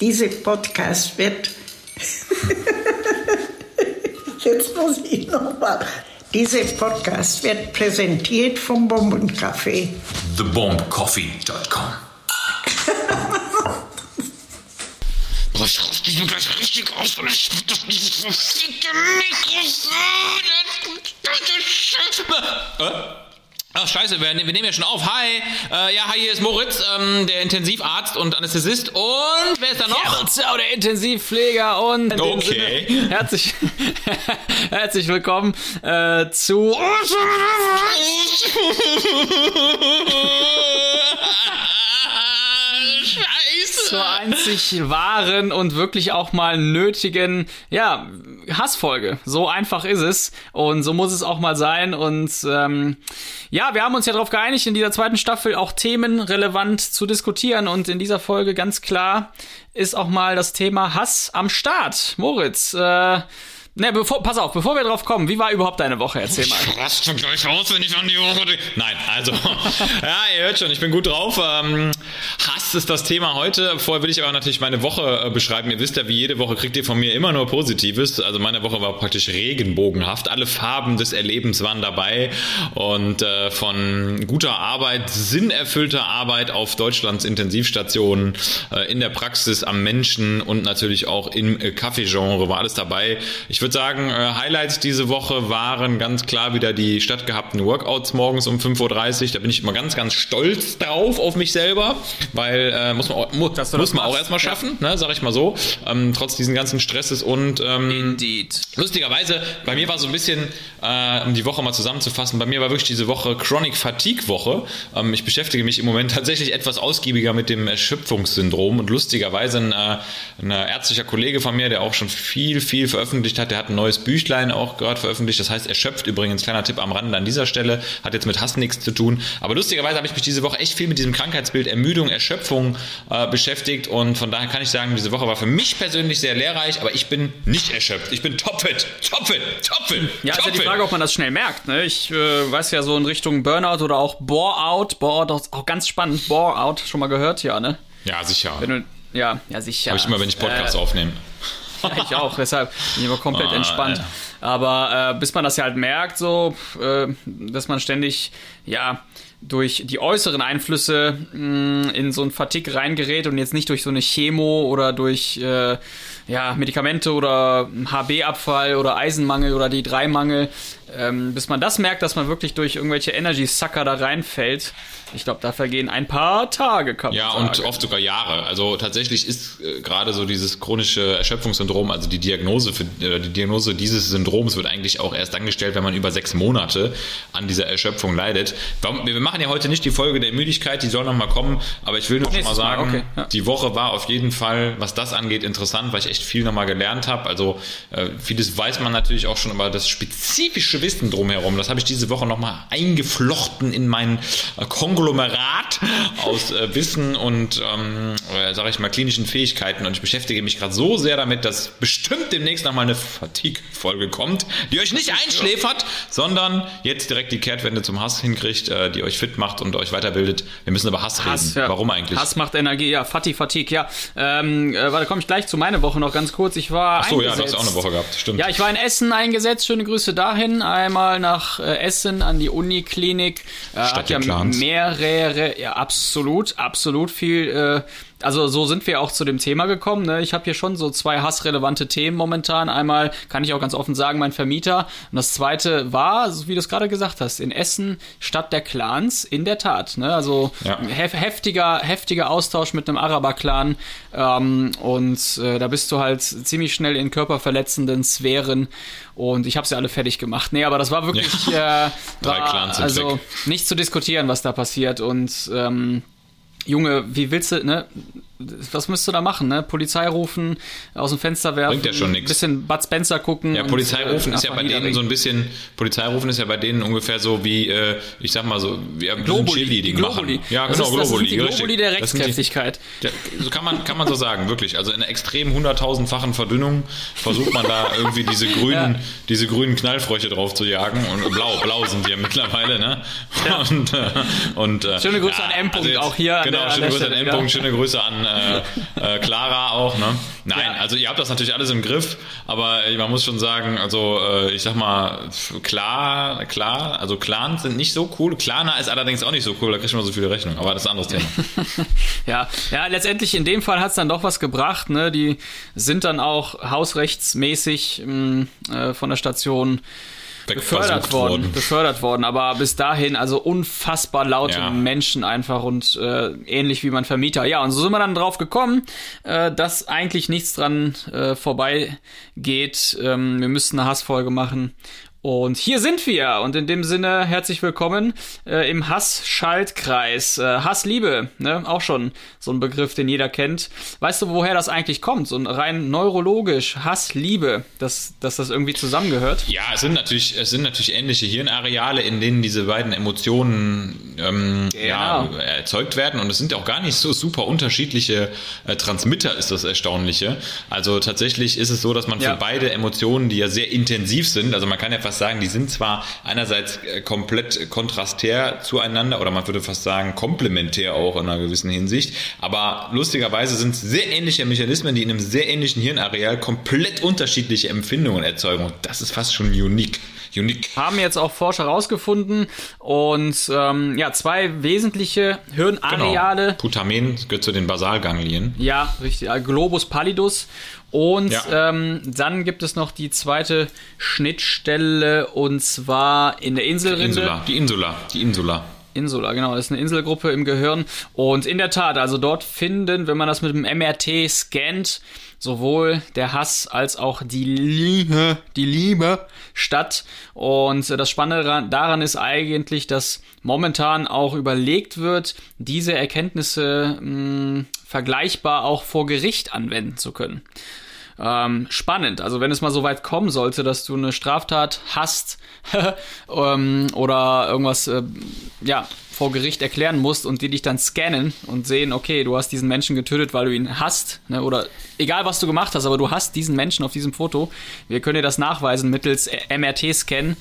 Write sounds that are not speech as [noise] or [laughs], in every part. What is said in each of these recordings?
Diese Podcast wird. [laughs] Jetzt muss ich nochmal. Diese Podcast wird präsentiert vom Bombencafé. TheBombCoffee.com Ich [laughs] raff dich nur gleich richtig aus, weil ich das dieses verfickte Mikrofon. Ach scheiße, wir, wir nehmen ja schon auf. Hi, äh, ja, hi, hier ist Moritz, ähm, der Intensivarzt und Anästhesist. Und wer ist da noch? Herzau, der Intensivpfleger und Okay. Sinne, herzlich, [laughs] herzlich willkommen äh, zu [laughs] Scheiße. Zur einzig wahren und wirklich auch mal nötigen, ja, Hassfolge. So einfach ist es und so muss es auch mal sein. Und ähm, ja, wir haben uns ja darauf geeinigt, in dieser zweiten Staffel auch Themen relevant zu diskutieren. Und in dieser Folge ganz klar ist auch mal das Thema Hass am Start. Moritz, äh, Ne, bevor, pass auf, bevor wir drauf kommen, wie war überhaupt deine Woche? Erzähl mal. Ich raste gleich aus, wenn ich an die Woche denke. Nein, also, [laughs] ja, ihr hört schon, ich bin gut drauf. Ähm, Hass ist das Thema heute. Vorher will ich aber natürlich meine Woche äh, beschreiben. Ihr wisst ja, wie jede Woche kriegt ihr von mir immer nur Positives. Also meine Woche war praktisch regenbogenhaft. Alle Farben des Erlebens waren dabei. Und äh, von guter Arbeit, sinnerfüllter Arbeit auf Deutschlands Intensivstationen, äh, in der Praxis, am Menschen und natürlich auch im Kaffeegenre war alles dabei. Ich würde sagen, äh, Highlights diese Woche waren ganz klar wieder die stattgehabten Workouts morgens um 5.30 Uhr. Da bin ich immer ganz, ganz stolz drauf auf mich selber, weil äh, muss man auch, mu muss man auch erstmal schaffen, ne, sag ich mal so, ähm, trotz diesen ganzen Stresses und ähm, Indeed. Lustigerweise, bei mir war so ein bisschen, äh, um die Woche mal zusammenzufassen, bei mir war wirklich diese Woche Chronic Fatigue Woche. Ähm, ich beschäftige mich im Moment [laughs] tatsächlich etwas ausgiebiger mit dem Erschöpfungssyndrom und lustigerweise ein, äh, ein ärztlicher Kollege von mir, der auch schon viel, viel veröffentlicht hat, der hat ein neues Büchlein auch gerade veröffentlicht, das heißt Erschöpft übrigens, kleiner Tipp am Rande an dieser Stelle, hat jetzt mit Hass nichts zu tun, aber lustigerweise habe ich mich diese Woche echt viel mit diesem Krankheitsbild Ermüdung, Erschöpfung äh, beschäftigt und von daher kann ich sagen, diese Woche war für mich persönlich sehr lehrreich, aber ich bin nicht erschöpft, ich bin topfit, topfit, topfit, Ja, ist ja die topfit. Frage, ob man das schnell merkt. Ne? Ich äh, weiß ja so in Richtung Burnout oder auch Bore-out. Bore-out ist auch ganz spannend. Bore-out, schon mal gehört, ja, ne? Ja, sicher. Wenn du, ja, ja, sicher. Habe ich immer, wenn ich Podcasts äh, aufnehme. Ja, [laughs] ich auch, deshalb bin ich immer komplett Ah, entspannt. Aber äh, bis man das ja halt merkt, so, äh, dass man ständig, ja, durch die äußeren Einflüsse mh, in so ein Fatigue reingerät und jetzt nicht durch so eine Chemo oder durch äh, ja, Medikamente oder HB-Abfall oder Eisenmangel oder D3-Mangel, ähm, bis man das merkt, dass man wirklich durch irgendwelche Energy-Sucker da reinfällt. Ich glaube, da vergehen ein paar Tage kaputt. Ja, und oft sogar Jahre. Also tatsächlich ist äh, gerade so dieses chronische Erschöpfungssyndrom, also die Diagnose für äh, die Diagnose dieses Syndroms wird eigentlich auch erst dann gestellt, wenn man über sechs Monate an dieser Erschöpfung leidet. Warum, wir machen ja heute nicht die Folge der Müdigkeit, die soll noch mal kommen, aber ich will nur schon mal Nächstes Mal, sagen, okay, ja. die Woche war auf jeden Fall, was das angeht, interessant, weil ich echt viel noch mal gelernt habe. Also äh, vieles weiß man natürlich auch schon, aber das spezifische Wissen drumherum, das habe ich diese Woche noch mal eingeflochten in mein äh, Konglomerat aus äh, Wissen und, ähm, äh, sage ich mal, klinischen Fähigkeiten. Und ich beschäftige mich gerade so sehr damit, dass bestimmt demnächst noch mal eine Fatigue-Folge kommt, die euch nicht einschläfert, sondern jetzt direkt die Kehrtwende zum Hass hinkriegt, äh, die euch fit macht und euch weiterbildet. Wir müssen über Hass, Hass, reden. ja. Warum eigentlich? Hass macht Energie, ja, Fati Fatigue, ja. Ähm, äh, warte, komme ich gleich zu meiner Woche noch ganz kurz. Ich war Ach so, ja, du hast auch eine Woche gehabt, stimmt. Ja, ich war in Essen eingesetzt. Schöne Grüße dahin. Einmal nach äh, Essen an die Uniklinik. Äh, hat ja mehrere, ja, absolut, absolut viel. Äh, also so sind wir auch zu dem Thema gekommen. Ne? Ich habe hier schon so zwei hassrelevante Themen momentan. Einmal kann ich auch ganz offen sagen, mein Vermieter. Und das zweite war, so wie du es gerade gesagt hast, in Essen, Stadt der Clans, in der Tat. Ne? Also Ja. hef heftiger, heftiger Austausch mit einem Araber-Clan. Ähm, und äh, da bist du halt ziemlich schnell in körperverletzenden Sphären. Und ich habe sie alle fertig gemacht. Nee, aber das war wirklich äh, [laughs] Drei war, also Fleck. nicht zu diskutieren, was da passiert. Und ähm, Junge, wie willst du, ne? Was müsst du da machen, ne? Polizei rufen, aus dem Fenster werfen, Bringt ja schon nix. bisschen Bud Spencer gucken. Ja, Polizei äh, rufen ist ja bei denen so ein bisschen, Polizei rufen ist ja bei denen ungefähr so wie, äh, ich sag mal so, wie ein bisschen Globuli, die Cheerleading Globuli. machen. Ja, Das genau, ist- das Globuli. sind die richtig. Globuli der Das sind die- Rechtskräftigkeit. Ja, so kann man, kann man so sagen, wirklich. Also in einer extrem hunderttausendfachen Verdünnung versucht man da irgendwie diese [laughs] grünen, Ja. diese grünen Knallfröche drauf zu jagen. Und blau, blau sind die ja [laughs] mittlerweile, ne? Und, äh, und, Schöne Grüße an M. jetzt- auch hier an Genau, der- an schöne der Grüße an Stelle, M. ja. Schöne Grüße an äh, äh, Clara auch, ne? Nein, Ja. also ihr habt das natürlich alles im Griff, aber man muss schon sagen, also äh, ich sag mal, klar, klar, also Clans sind nicht so cool. Klarna ist allerdings auch nicht so cool, da kriegt man so viele Rechnungen, aber das ist ein anderes Thema. [laughs] Ja, ja, letztendlich in dem Fall hat's dann doch was gebracht. Ne? Die sind dann auch hausrechtsmäßig mh, äh, von der Station befördert Wegversucht worden, befördert worden. Aber bis dahin also unfassbar laute Ja. Menschen einfach und äh, ähnlich wie mein Vermieter. Ja, und so sind wir dann drauf gekommen, äh, dass eigentlich nichts dran äh, vorbeigeht. Ähm, wir müssten eine Hassfolge machen. Und hier sind wir. Und in dem Sinne herzlich willkommen äh, im Hass-Schaltkreis. Äh, Hassliebe, ne? Auch schon so ein Begriff, den jeder kennt. Weißt du, woher das eigentlich kommt? So ein rein neurologisch, Hassliebe, dass, dass das irgendwie zusammengehört? Ja, es sind natürlich, es sind natürlich ähnliche Hirnareale, in denen diese beiden Emotionen ähm, ja, Genau. erzeugt werden. Und es sind auch gar nicht so super unterschiedliche äh, Transmitter, ist das Erstaunliche. Also tatsächlich ist es so, dass man Ja. für beide Emotionen, die ja sehr intensiv sind, also man kann ja fast sagen, die sind zwar einerseits äh, komplett kontrastär zueinander oder man würde fast sagen komplementär auch in einer gewissen Hinsicht, aber lustigerweise sind es sehr ähnliche Mechanismen, die in einem sehr ähnlichen Hirnareal komplett unterschiedliche Empfindungen erzeugen. Und das ist fast schon unique. Unique. Haben jetzt auch Forscher rausgefunden und ähm, ja, zwei wesentliche Hirnareale. Genau. Putamen gehört zu den Basalganglien. Ja, richtig. äh, Globus pallidus. Und Ja. ähm, dann gibt es noch die zweite Schnittstelle und zwar in der Inselrinde. Insula. Die Insula. Die Insula. Insula, genau, ist eine Inselgruppe im Gehirn. Und in der Tat, also dort finden, wenn man das mit dem MRT scannt, sowohl der Hass als auch die Liebe, die Liebe statt. Und das Spannende daran- ist eigentlich, dass momentan auch überlegt wird, diese Erkenntnisse mh, vergleichbar auch vor Gericht anwenden zu können. Ähm, spannend. Also wenn es mal so weit kommen sollte, dass du eine Straftat hast [laughs] ähm, oder irgendwas äh, ja, vor Gericht erklären musst und die dich dann scannen und sehen, okay, du hast diesen Menschen getötet, weil du ihn hast, ne, oder egal was du gemacht hast, aber du hast diesen Menschen auf diesem Foto. Wir können dir das nachweisen mittels MRT-Scan.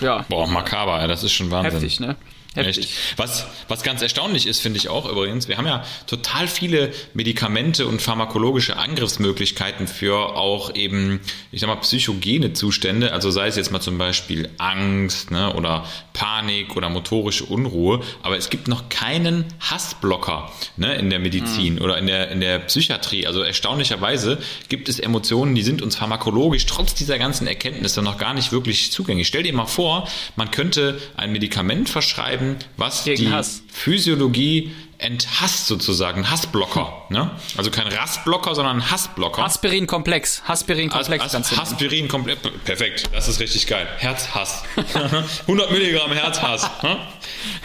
Ja, Boah, makaber, das ist schon Wahnsinn. heftig, ne? Heftig. Echt. Was, was ganz erstaunlich ist, finde ich auch übrigens, wir haben ja total viele Medikamente und pharmakologische Angriffsmöglichkeiten für auch eben, ich sag mal, psychogene Zustände, also sei es jetzt mal zum Beispiel Angst ne, oder Panik oder motorische Unruhe, aber es gibt noch keinen Hassblocker ne, in der Medizin oder in der, in der Psychiatrie. Also erstaunlicherweise gibt es Emotionen, die sind uns pharmakologisch trotz dieser ganzen Erkenntnisse noch gar nicht wirklich zugänglich. Stell dir mal vor, man könnte ein Medikament verschreiben, was Gegen die Hass. Physiologie enthasst sozusagen, Hassblocker. Ne? Also kein Rastblocker, sondern Hassblocker. Aspirin-Komplex. Aspirin-Komplex As- As- Aspirin komplett. Perfekt, das ist richtig geil. Herzhass. [laughs] 100 Milligramm Herzhass.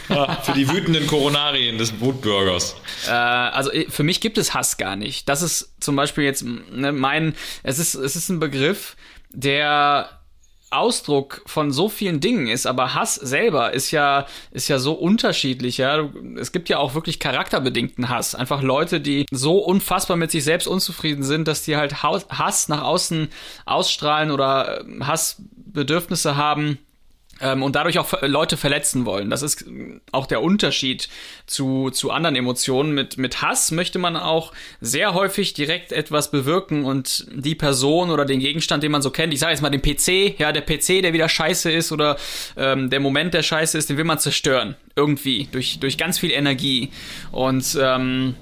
Ja, für die wütenden Koronarien des Wutbürgers. Äh, also äh, für mich gibt es Hass gar nicht. Das ist zum Beispiel jetzt ne, mein, es ist, es ist ein Begriff, der Ausdruck von so vielen Dingen ist, aber Hass selber ist ja, ist ja so unterschiedlich, ja. Es gibt ja auch wirklich charakterbedingten Hass. Einfach Leute, die so unfassbar mit sich selbst unzufrieden sind, dass die halt Hass nach außen ausstrahlen oder äh, Hassbedürfnisse haben, ähm, und dadurch auch Leute verletzen wollen. Das ist ähm, auch der Unterschied zu, zu anderen Emotionen. Mit, mit Hass möchte man auch sehr häufig direkt etwas bewirken und die Person oder den Gegenstand, den man so kennt, ich sage jetzt mal den PC, ja, der PC, der wieder scheiße ist oder ähm, der Moment, der scheiße ist, den will man zerstören. Irgendwie, durch, durch ganz viel Energie. Und ähm,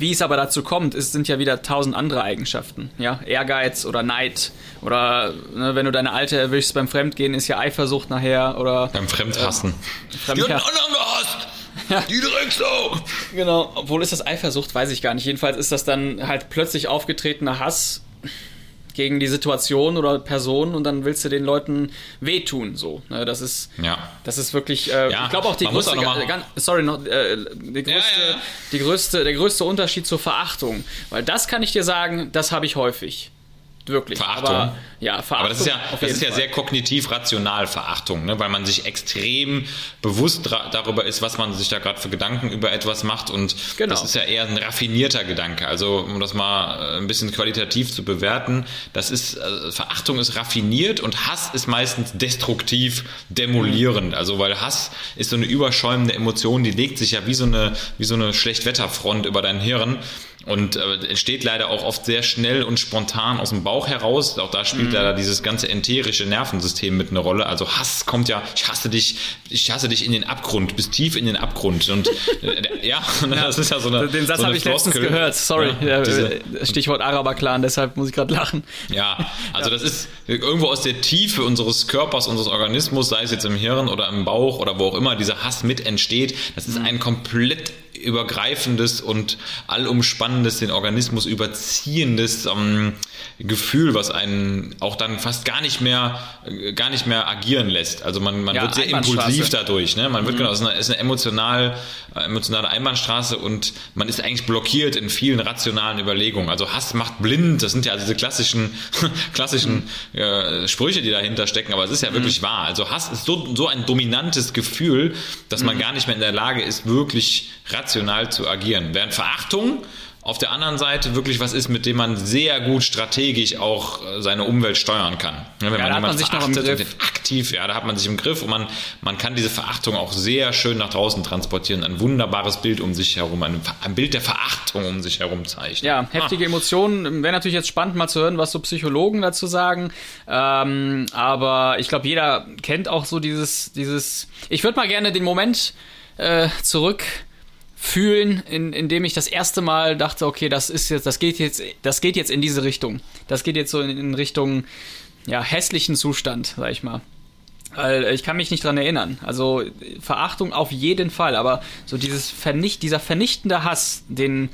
wie es aber dazu kommt, es sind ja wieder tausend andere Eigenschaften. Ja, Ehrgeiz oder Neid oder ne, wenn du deine Alte erwischst beim Fremdgehen, ist ja Eifersucht nachher oder Beim Fremdhassen. Fremd Die hat einen anderen gehasst! [laughs] Die Drecksau! genau. Obwohl ist das Eifersucht, weiß ich gar nicht. Jedenfalls ist das dann halt plötzlich aufgetretener Hass gegen die Situation oder Person und dann willst du den Leuten wehtun. So, ne, das ist Ja. Das ist wirklich, äh, Ja, ich glaube auch die größte, auch ganz, sorry, noch, äh, die größte, ja. die größte, der größte Unterschied zur Verachtung, weil das kann ich dir sagen, das habe ich häufig, wirklich. Verachtung? Aber, ja, Verachtung. Aber das ist ja, das ist ja sehr kognitiv rational Verachtung, ne? weil man sich extrem bewusst darüber ist, was man sich da gerade für Gedanken über etwas macht und Genau. das ist ja eher ein raffinierter Gedanke. Also um das mal äh, ein bisschen qualitativ zu bewerten, das ist äh, Verachtung ist raffiniert und Hass ist meistens destruktiv, demolierend. Also weil Hass ist so eine überschäumende Emotion, die legt sich ja wie so eine wie so eine Schlechtwetterfront über dein Hirn und äh, entsteht leider auch oft sehr schnell und spontan aus dem Bauch heraus. Auch da spielt leider dieses ganze enterische Nervensystem mit eine Rolle. Also Hass kommt ja, ich hasse dich, ich hasse dich in den Abgrund, bis tief in den Abgrund. Und äh, [laughs] ja, das ist ja so eine. Den Satz so habe ich letztens gehört. Sorry, Ja, ja, diese- äh, Stichwort Araber-Clan, deshalb muss ich gerade lachen. Ja, also das ist irgendwo aus der Tiefe unseres Körpers, unseres Organismus, sei es jetzt im Hirn oder im Bauch oder wo auch immer dieser Hass mit entsteht. Das ist ein komplett übergreifendes und allumspannendes, den Organismus überziehendes ähm, Gefühl, was einen auch dann fast gar nicht mehr, äh, gar nicht mehr agieren lässt. Also man, man Ja, wird sehr impulsiv dadurch. Ne? Man wird genau, es ist eine, ist eine emotional, äh, emotionale Einbahnstraße und man ist eigentlich blockiert in vielen rationalen Überlegungen. Also Hass macht blind. Das sind ja diese klassischen, [laughs] klassischen äh, Sprüche, die dahinter stecken. Aber es ist ja wirklich wahr. Also Hass ist so, so ein dominantes Gefühl, dass man gar nicht mehr in der Lage ist, wirklich rational zu agieren. Während Verachtung auf der anderen Seite wirklich was ist, mit dem man sehr gut strategisch auch äh, seine Umwelt steuern kann. Ja, wenn da hat man sich noch im Griff. aktiv, ja, da hat man sich im Griff und man, man kann diese Verachtung auch sehr schön nach draußen transportieren, ein wunderbares Bild um sich herum, ein, ein Bild der Verachtung um sich herum zeichnen. Ja, heftige Emotionen. Wäre natürlich jetzt spannend mal zu hören, was so Psychologen dazu sagen. Ähm, aber ich glaube, jeder kennt auch so dieses, dieses. Ich würde mal gerne den Moment äh, zurück fühlen, in, in dem ich das erste Mal dachte, okay, das ist jetzt, das geht jetzt, das geht jetzt in diese Richtung. Das geht jetzt so in, in Richtung ja, hässlichen Zustand, sag ich mal. Weil ich kann mich nicht dran erinnern. Also Verachtung auf jeden Fall, aber so dieses Vernicht, dieser vernichtende Hass, den,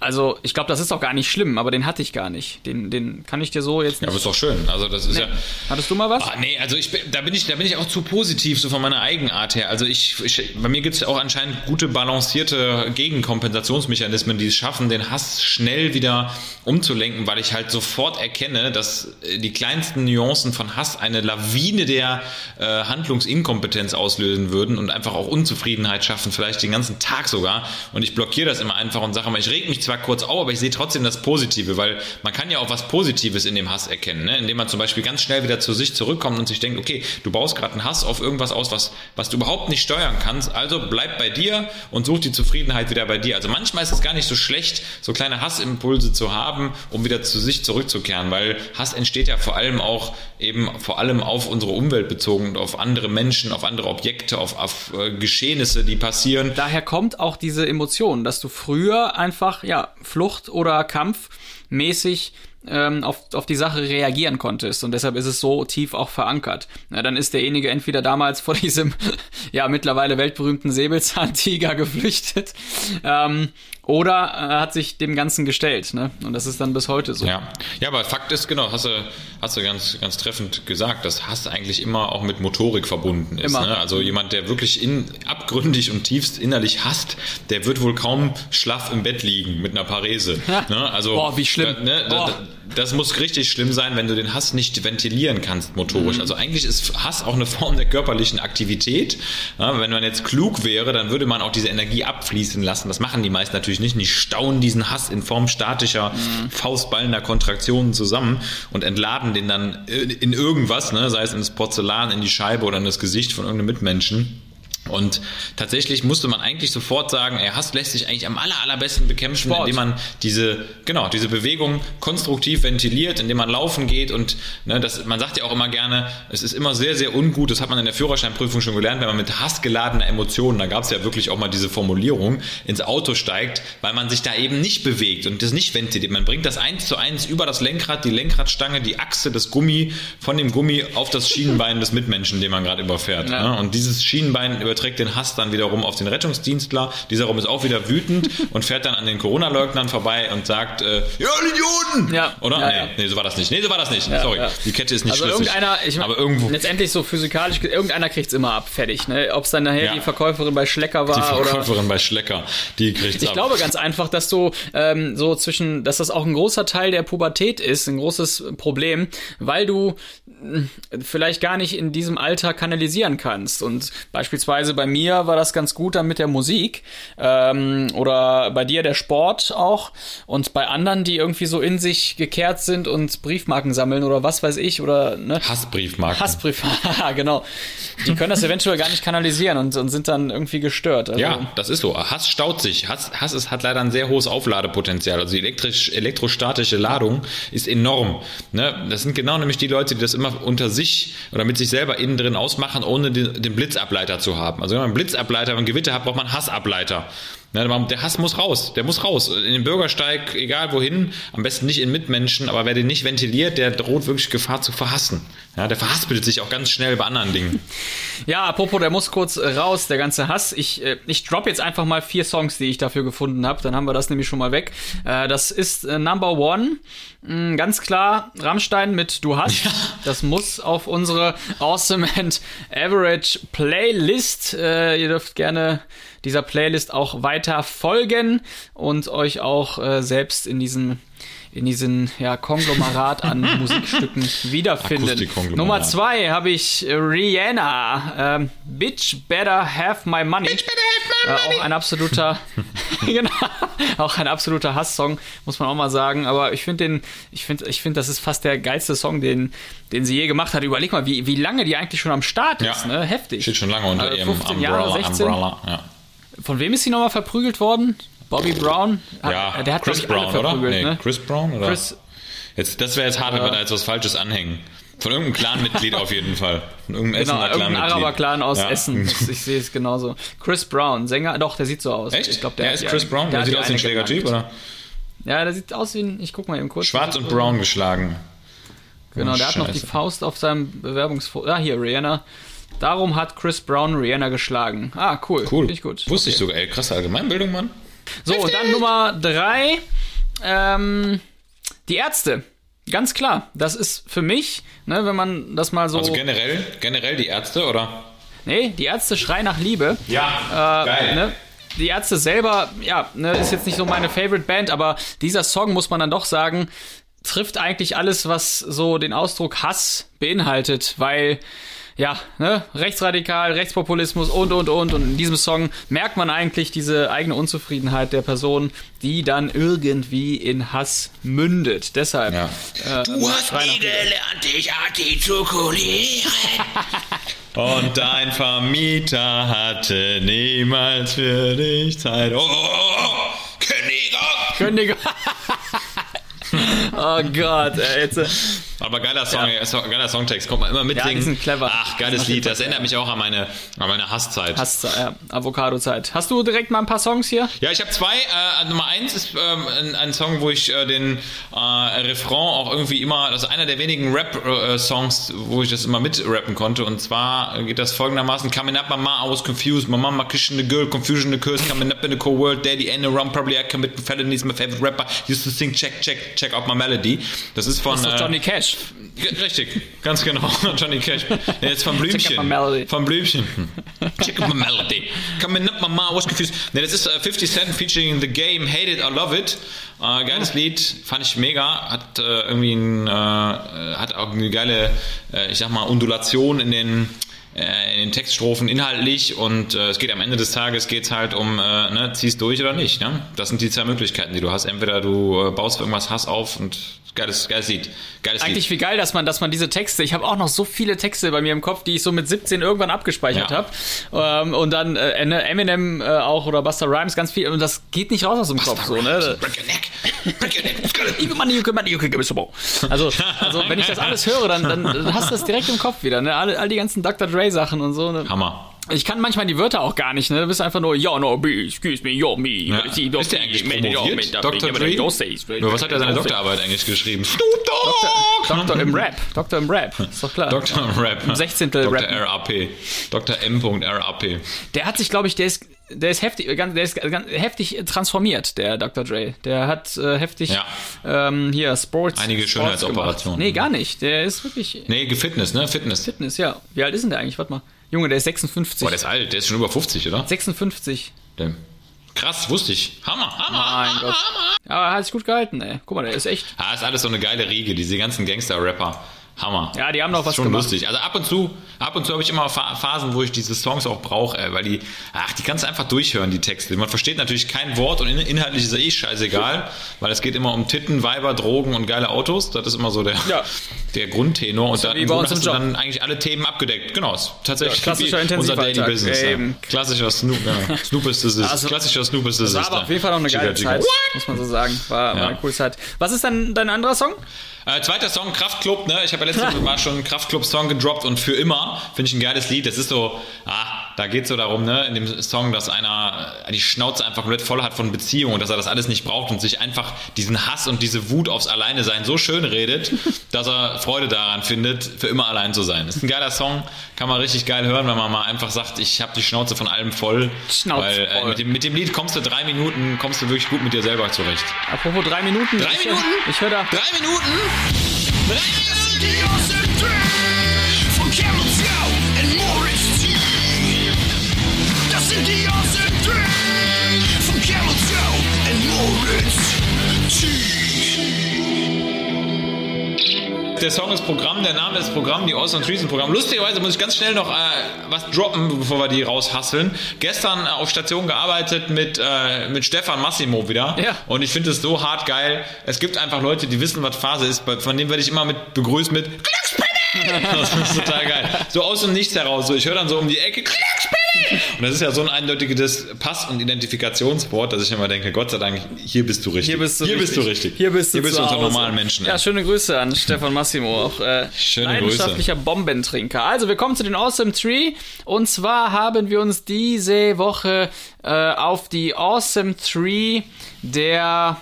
also ich glaube, das ist auch gar nicht schlimm, aber den hatte ich gar nicht. Den, den kann ich dir so jetzt Ja, nicht. aber ist doch schön. Also das ist ja. Hattest du mal was? Ah, nee, also ich bin, da bin ich, da bin ich auch zu positiv, so von meiner Eigenart her. Also ich, ich bei mir gibt es auch anscheinend gute balancierte Gegenkompensationsmechanismen, die es schaffen, den Hass schnell wieder umzulenken, weil ich halt sofort erkenne, dass äh, die kleinsten Nuancen von Hass eine Lawine der äh, Handlungsinkompetenz auslösen würden und einfach auch Unzufriedenheit schaffen, vielleicht den ganzen Tag sogar. Und ich blockiere das immer einfach und sage immer, ich reg mich zwar kurz auf, aber ich sehe trotzdem das Positive, weil man kann ja auch was Positives in dem Hass erkennen, ne? indem man zum Beispiel ganz schnell wieder zu sich zurückkommt und sich denkt, okay, du baust gerade einen Hass auf irgendwas aus, was, was du überhaupt nicht steuern kannst, also bleib bei dir und such die Zufriedenheit wieder bei dir. Also manchmal ist es gar nicht so schlecht, so kleine Hassimpulse zu haben, um wieder zu sich zurückzukehren, weil Hass entsteht ja vor allem auch eben vor allem auf unsere Umwelt bezogen und auf andere Menschen, auf andere Objekte, auf, auf äh, Geschehnisse, die passieren. Daher kommt auch diese Emotion, dass du früher einfach, ja, Flucht oder Kampf mäßig ähm, auf, auf die Sache reagieren konntest und deshalb ist es so tief auch verankert. Na, dann ist derjenige entweder damals vor [laughs] diesem, ja, mittlerweile weltberühmten Säbelzahntiger [laughs] geflüchtet ähm, oder äh, hat sich dem Ganzen gestellt, ne? Und das ist dann bis heute so. Ja, ja, aber Fakt ist, genau, hast du, hast du ganz, ganz treffend gesagt, dass Hass eigentlich immer auch mit Motorik verbunden ist. Ne? Also jemand, der wirklich in, abgründig und tiefst innerlich hasst, der wird wohl kaum schlaff im Bett liegen mit einer Parese. Ne? Also, Boah, wie schlimm. Da, ne, da, da, das muss richtig schlimm sein, wenn du den Hass nicht ventilieren kannst motorisch. Mhm. Also eigentlich ist Hass auch eine Form der körperlichen Aktivität. Ja, wenn man jetzt klug wäre, dann würde man auch diese Energie abfließen lassen. Das machen die meisten natürlich nicht. Die stauen diesen Hass in Form statischer, Mhm. faustballender Kontraktionen zusammen und entladen den dann in irgendwas, ne? sei es ins Porzellan, in die Scheibe oder in das Gesicht von irgendeinem Mitmenschen. Und tatsächlich musste man eigentlich sofort sagen, er Hass lässt sich eigentlich am aller, allerbesten bekämpfen, Sport. indem man diese, genau, diese Bewegung konstruktiv ventiliert, indem man laufen geht und ne, das, man sagt ja auch immer gerne, es ist immer sehr, sehr ungut, das hat man in der Führerscheinprüfung schon gelernt, wenn man mit hassgeladener Emotionen, da gab es ja wirklich auch mal diese Formulierung, ins Auto steigt, weil man sich da eben nicht bewegt und das nicht ventiliert. Man bringt das eins zu eins über das Lenkrad, die Lenkradstange, die Achse, das Gummi, von dem Gummi auf das Schienenbein des Mitmenschen, den man gerade überfährt. Ja. Ne? Und dieses Schienenbein überträgt den Hass dann wiederum auf den Rettungsdienstler. Dieser rum ist auch wieder wütend [laughs] und fährt dann an den Corona-Leugnern vorbei und sagt, äh, ja, Idioten! Ja. Oder? Ja, nee, nee, so war das nicht. Nee, so war das nicht. Sorry. Die Kette ist nicht Also schlüssig. irgendeiner, ich mein, Aber irgendwo. letztendlich so physikalisch, irgendeiner kriegt's immer ab, fertig. Ne? Ob es dann nachher die Verkäuferin bei Schlecker war Die oder Verkäuferin bei Schlecker, die kriegt's Ich ab. glaube ganz einfach, dass du ähm, so zwischen, dass das auch ein großer Teil der Pubertät ist, ein großes Problem, weil du vielleicht gar nicht in diesem Alter kanalisieren kannst. Und beispielsweise bei mir war das ganz gut dann mit der Musik ähm, oder bei dir der Sport auch und bei anderen, die irgendwie so in sich gekehrt sind und Briefmarken sammeln oder was weiß ich oder ne? Hassbriefmarken. Hassbrief, [laughs] genau. Die können das eventuell gar nicht kanalisieren und, und sind dann irgendwie gestört. Also, Ja, das ist so. Hass staut sich. Hass, Hass ist, hat leider ein sehr hohes Aufladepotenzial. Also die elektrisch, elektrostatische Ladung ist enorm. Ne? Das sind genau nämlich die Leute, die das immer unter sich oder mit sich selber innen drin ausmachen, ohne den, den Blitzableiter zu haben. Also wenn man einen Blitzableiter und Gewitter hat, braucht man Hassableiter. Der Hass muss raus, der muss raus. In den Bürgersteig, egal wohin, am besten nicht in Mitmenschen, aber wer den nicht ventiliert, der droht wirklich Gefahr zu verhassen. Ja, der verhaspelt sich auch ganz schnell bei anderen Dingen. [laughs] Ja, apropos, der muss kurz äh, raus, der ganze Hass. Ich, äh, ich drop jetzt einfach mal vier Songs, die ich dafür gefunden habe. Dann haben wir das nämlich schon mal weg. Äh, das ist Number One. Mm, ganz klar, Rammstein mit Du hast. Das muss auf unsere Awesome and Average Playlist. Ihr dürft gerne dieser Playlist auch weiter folgen und euch auch äh, selbst in diesen in diesen ja, Konglomerat an [laughs] Musikstücken wiederfinden. Nummer zwei habe ich Rihanna. Ähm, Bitch Better Have My Money. Bitch better have my money. Äh, auch ein absoluter, [laughs] genau, auch ein absoluter Hasssong, muss man auch mal sagen. Aber ich finde den, ich finde, ich finde, das ist fast der geilste Song, den, den sie je gemacht hat. Überleg mal, wie, wie lange die eigentlich schon am Start ist, Ja. ne? Heftig. Steht schon lange unter Also ihrem 15 Umbrella. Jahre, 16. Umbrella ja. Von wem ist sie nochmal verprügelt worden? Bobby Brown? Hat- ja, der hat Chris Brown, alle oder? Nee, ne? Chris Brown, oder? Chris, Jetzt, das wäre jetzt hart, wenn wir da jetzt was Falsches anhängen. Von irgendeinem Clanmitglied [laughs] auf jeden Fall. Von irgendeinem genau, Essener Clanmitglied. Araber-Clan aus Ja. Essen. [laughs] Ich, sehe es genauso. Chris Brown, Sänger, doch, der sieht so aus. Echt? Ich glaub, der ja, ist Chris eine- Brown? der Der sieht aus wie ein Schlägertyp, oder? Ja, der sieht aus wie ein, ich guck mal eben kurz. Schwarz und braun geschlagen. Genau, Oh, der hat noch die Scheiße. Faust auf seinem Bewerbungsfoto. Ah, hier, Rihanna. Darum hat Chris Brown Rihanna geschlagen. Ah, cool. Cool. Finde ich gut. Wusste ich sogar. Ey, krasse Allgemeinbildung, Mann. So, und dann Nummer drei. Ähm, die Ärzte. Ganz klar. Das ist für mich, ne, wenn man das mal so. Also generell, generell die Ärzte, oder? nee, die Ärzte schreien nach Liebe. Ja, Äh, ne? Die Ärzte selber, ja, ne, ist jetzt nicht so meine Favorite Band, aber dieser Song, muss man dann doch sagen, trifft eigentlich alles, was so den Ausdruck Hass beinhaltet, weil, ja, ne, rechtsradikal, Rechtspopulismus und, und, und. Und in diesem Song merkt man eigentlich diese eigene Unzufriedenheit der Person, die dann irgendwie in Hass mündet. Deshalb. Ja. Äh, Du hast Schrei nach nie gelernt, dich artikulieren. [laughs] Und dein Vermieter hatte niemals für dich Zeit. Oh, oh, oh. Kündigung. Kündigung. [laughs] [laughs] oh Gott, ey, jetzt. äh, Aber geiler Song, ja. geiler Songtext. Kommt mal immer Ja, mitsingen. die sind clever. Ach, geiles sind Lied. Das erinnert mich auch an meine, an meine Hasszeit. Hast ja, Avocado-Zeit. Hast du direkt mal ein paar Songs hier? Ja, ich habe zwei. Äh, Nummer eins ist ähm, ein, ein Song, wo ich äh, den äh, Refrain auch irgendwie immer, das ist einer der wenigen Rap-Songs, wo ich das immer mitrappen konnte. Und zwar geht das folgendermaßen: Coming up, my ma, I was confused. My mama kissing the girl, confusion the curse. Coming up in the cold world, daddy ain't around. Probably I commit felonies. My favorite rapper used to sing, check, check, check out my melody. Das ist von Das ist äh, Johnny Cash. Ge- Richtig, ganz genau. [laughs] Johnny Cash. Ja, Jetzt vom Check out Blümchen. my melody. Vom Blümchen. Check out my melody. Coming up, my was confused. Ne, das ist äh, 50 Cent featuring The Game, Hate It or Love It. Äh, geiles Lied, fand ich mega. Hat äh, irgendwie ein, äh, hat auch eine geile, äh, ich sag mal, Undulation in den äh, in den Textstrophen inhaltlich und äh, es geht am Ende des Tages geht's halt um, äh, ne, ziehst durch oder nicht. Ne? Das sind die zwei Möglichkeiten, die du hast. Entweder du äh, baust irgendwas Hass auf und geiles, geiles Lied. Geiles Lied. Eigentlich wie geil, dass man, dass man diese Texte, ich habe auch noch so viele Texte bei mir im Kopf, die ich so mit 17 irgendwann abgespeichert Ja. habe. Ähm, und dann äh, ne, Eminem äh, auch oder Buster Rhymes, ganz viel. Und das geht nicht raus aus dem Kopf. So, ne? Break your neck. Break your neck. Let's go. You money, you can money, you can give me some more. Also, also wenn ich das alles höre, dann, dann, dann hast du das direkt im Kopf wieder. Ne? All, all die ganzen Dr. Dre Sachen und so. Ne? Hammer. Ich kann manchmal die Wörter auch gar nicht, ne? Du bist einfach nur, ja, no, be, excuse me, yo, me. Ja. Ist der eigentlich promoviert? Dr. Dre? Was hat er seine Doktorarbeit eigentlich geschrieben? Snoop Dogg! Doktor im Rap. Doktor im Rap. Ist doch klar. Dr. Rap. Im Sechzehntel Dr. rappen. RAP. Dr. M.RAP. Der hat sich, glaube ich, der ist, der ist heftig, ganz, der ist ganz heftig transformiert, der Dr. Dre. Der hat äh, heftig Ja. ähm, hier Sports. Einige Schönheitsoperationen. Nee, gar nicht. Der ist wirklich Nee, Fitness, ne? Fitness. Fitness, ja. Wie alt ist denn der eigentlich? Warte mal. Junge, der ist 56. Boah, der ist alt. Der ist schon über 50, oder? 56. Der. Krass, wusste ich. Hammer, Hammer, Mein Gott. Aber er hat sich gut gehalten, ey. Guck mal, der ist echt. Ah, ist alles so eine geile Riege, diese ganzen Gangster-Rapper. Hammer. Ja, die haben noch was schon gemacht. lustig. Also ab und zu, ab und zu habe ich immer Pha- Phasen, wo ich diese Songs auch brauche, weil die, ach, die kannst du einfach durchhören, die Texte. Man versteht natürlich kein Wort und in, inhaltlich ist er eh scheißegal, [laughs] weil es geht immer um Titten, Weiber, Drogen und geile Autos. Das ist immer so der, Ja. [laughs] der Grundtenor. Und dann, wie im bei Grunde uns im hast du Job. dann eigentlich alle Themen abgedeckt. Genau, ist tatsächlich Ja, klassischer wie unser. Daily Business. Ja. Klassischer Snoop, ja. [laughs] Snoop ist das ist. Also, klassischer Snoop ist Das war aber auf jeden Fall noch eine geile. Zeit, muss man so sagen. War, war Ja. eine coole Zeit. Was ist dann dein anderer Song? Äh, zweiter Song, Kraftklub, ne? Ich habe ja letztes [laughs] Mal schon einen Kraftklub-Song gedroppt und für immer finde ich ein geiles Lied. Das ist so, ah, da geht es so darum, ne, in dem Song, dass einer die Schnauze einfach komplett voll hat von Beziehungen und dass er das alles nicht braucht und sich einfach diesen Hass und diese Wut aufs Alleinesein so schön redet, [laughs] dass er Freude daran findet, für immer allein zu sein. Ist ein geiler Song, kann man richtig geil hören, wenn man mal einfach sagt, ich habe die Schnauze von allem voll. Schnauze weil äh, voll. mit, dem, mit dem Lied kommst du drei Minuten, kommst du wirklich gut mit dir selber zurecht. Apropos drei Minuten. Drei ich, Minuten? Ich höre da. Drei Minuten? Drei Minuten! Die Awesome Der Song ist Programm, der Name ist Programm, die Trees sind Programm. Lustigerweise muss ich ganz schnell noch äh, was droppen, bevor wir die raushasseln. Gestern äh, auf Station gearbeitet mit, äh, mit Stefan Massimo wieder. Ja. Und ich finde es so hart geil. Es gibt einfach Leute, die wissen, was Phase ist. Von denen werde ich immer mit begrüßt mit Glückspille! [laughs] Das ist total geil. So aus dem Nichts heraus. So, ich höre dann so um die Ecke Glückspille! Und das ist ja so ein eindeutiges Pass- und Identifikationswort, dass ich immer denke, Gott sei Dank, hier bist du richtig. Hier bist du hier richtig. Bist du richtig. Hier bist du, hier bist du unter normalen Menschen. Ja, schöne Grüße an Stefan Massimo, auch äh, Schöne leidenschaftlicher Bombentrinker. Also, wir kommen zu den Awesome Tree. Und zwar haben wir uns diese Woche äh, auf die Awesome Tree der,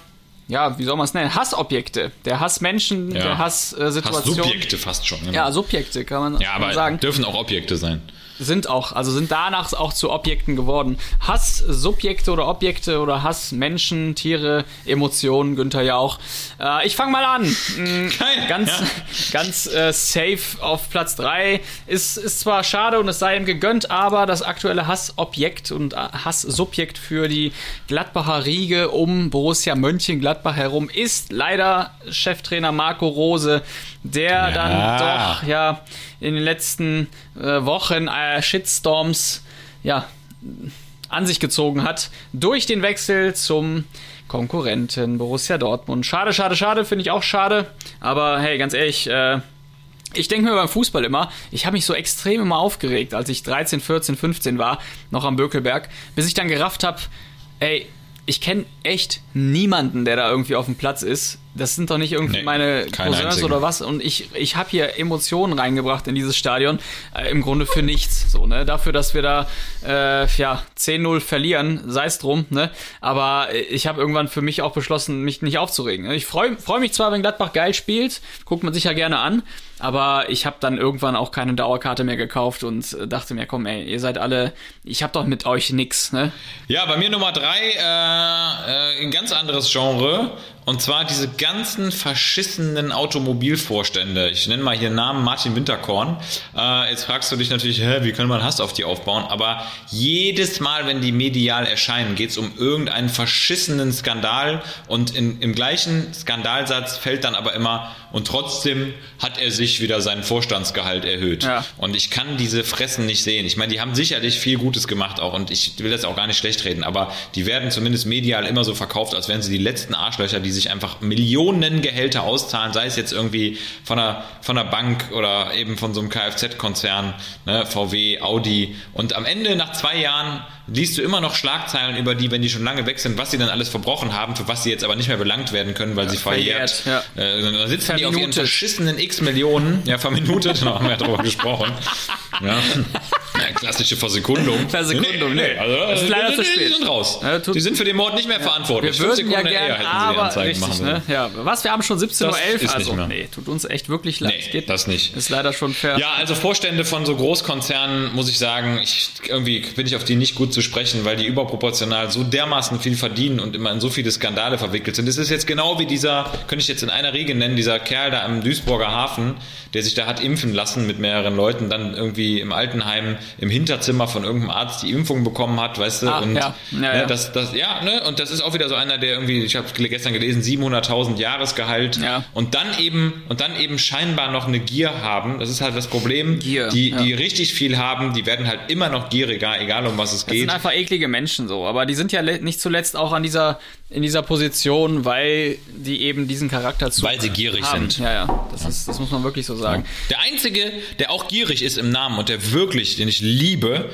ja, wie soll man es nennen, Hassobjekte, der Hassmenschen, Ja. der Hasssituation. Subjekte fast schon. genau. Ja, Subjekte kann man, Ja, kann man aber sagen. dürfen auch Objekte sein. Sind auch, also sind danach auch zu Objekten geworden. Hasssubjekte oder Objekte oder Hassmenschen, Tiere, Emotionen, Günther Jauch. Äh, ich fange mal an. [laughs] Geil, Ganz, ja. ganz äh, safe auf Platz 3. Ist, ist zwar schade und es sei ihm gegönnt, aber das aktuelle Hassobjekt und äh, Hasssubjekt für die Gladbacher Riege um Borussia Mönchengladbach herum ist leider Cheftrainer Marco Rose, der dann doch ja in den letzten äh, Wochen äh, Shitstorms ja an sich gezogen hat durch den Wechsel zum Konkurrenten Borussia Dortmund. Schade, schade, schade, finde ich auch schade. Aber hey, ganz ehrlich, äh, ich denke mir beim Fußball immer, ich habe mich so extrem immer aufgeregt, als ich 13, 14, 15 war, noch am Bökelberg, bis ich dann gerafft habe, ey, ich kenne echt niemanden, der da irgendwie auf dem Platz ist. Das sind doch nicht irgendwie Nee, meine Cousins oder was. Und ich, ich habe hier Emotionen reingebracht in dieses Stadion. Äh, Im Grunde für nichts. So, ne? Dafür, dass wir da äh, ja, 10-0 verlieren, sei es drum. Ne? Aber ich habe irgendwann für mich auch beschlossen, mich nicht aufzuregen. ne? Ich freue freu mich zwar, wenn Gladbach geil spielt, guckt man sich ja gerne an. Aber ich habe dann irgendwann auch keine Dauerkarte mehr gekauft und äh, dachte mir, komm, ey, ihr seid alle, ich habe doch mit euch nix. Ne? Ja, bei mir Nummer drei, äh, äh, ein ganz anderes Genre. Und zwar diese ganzen verschissenen Automobilvorstände. Ich nenne mal hier Namen Martin Winterkorn. Äh, jetzt fragst du dich natürlich, hä, wie kann man Hass auf die aufbauen? Aber jedes Mal, wenn die medial erscheinen, geht es um irgendeinen verschissenen Skandal. Und in, im gleichen Skandalsatz fällt dann aber immer, und trotzdem hat er sich wieder seinen Vorstandsgehalt erhöht. Ja. Und ich kann diese Fressen nicht sehen. Ich meine, die haben sicherlich viel Gutes gemacht auch und ich will das auch gar nicht schlecht reden, aber die werden zumindest medial immer so verkauft, als wären sie die letzten Arschlöcher, die sich einfach Millionen Gehälter auszahlen, sei es jetzt irgendwie von einer, von einer Bank oder eben von so einem Kfz-Konzern, ne, VW, Audi. Und am Ende, nach zwei Jahren, liest du immer noch Schlagzeilen über die, wenn die schon lange weg sind, was sie dann alles verbrochen haben, für was sie jetzt aber nicht mehr belangt werden können, weil sie verjährt. verjährt, Äh, dann sitzen die auf ihren Verminutet. verschissenen x Millionen, ja, verminutet, [laughs] da haben wir ja drüber gesprochen. Ja. [laughs] ja, klassische Versekundung. [laughs] Versekundung, nee. also, Das ist leider die, zu spät. Die sind raus. Ja, die sind für den Mord nicht mehr verantwortlich. Wir würden ja Sekunden eher gerne, hätten sie die aber Anzeigen richtig, machen ne? Ja, was? Wir haben schon 17.11 Uhr, also nee, tut uns echt wirklich leid. Nee, Geht, das nicht. Ist leider schon fair. Ja, also Vorstände von so Großkonzernen, muss ich sagen, ich, irgendwie bin ich auf die nicht gut zu sprechen, weil die überproportional so dermaßen viel verdienen und immer in so viele Skandale verwickelt sind. Das ist jetzt genau wie dieser, könnte ich jetzt in einer Riege nennen, dieser Kerl da am Duisburger Hafen, der sich da hat impfen lassen mit mehreren Leuten, dann irgendwie im Altenheim im Hinterzimmer von irgendeinem Arzt die Impfung bekommen hat, weißt du? Ah, und ja. Ja, ne, ja. Das, das, ja, ne? Und das ist auch wieder so einer, der irgendwie, ich habe gestern gelesen, 700.000 Jahresgehalt Ja. und dann eben und dann eben scheinbar noch eine Gier haben. Das ist halt das Problem. Gier, die, ja. die richtig viel haben, die werden halt immer noch gieriger, egal um was es Das geht. sind einfach eklige Menschen so, aber die sind ja nicht zuletzt auch an dieser in dieser Position, weil die eben diesen Charakter zu Weil sie gierig haben. sind. Ja, ja, das ist das muss man wirklich so sagen. Der einzige, der auch gierig ist im Namen und der wirklich, den ich liebe,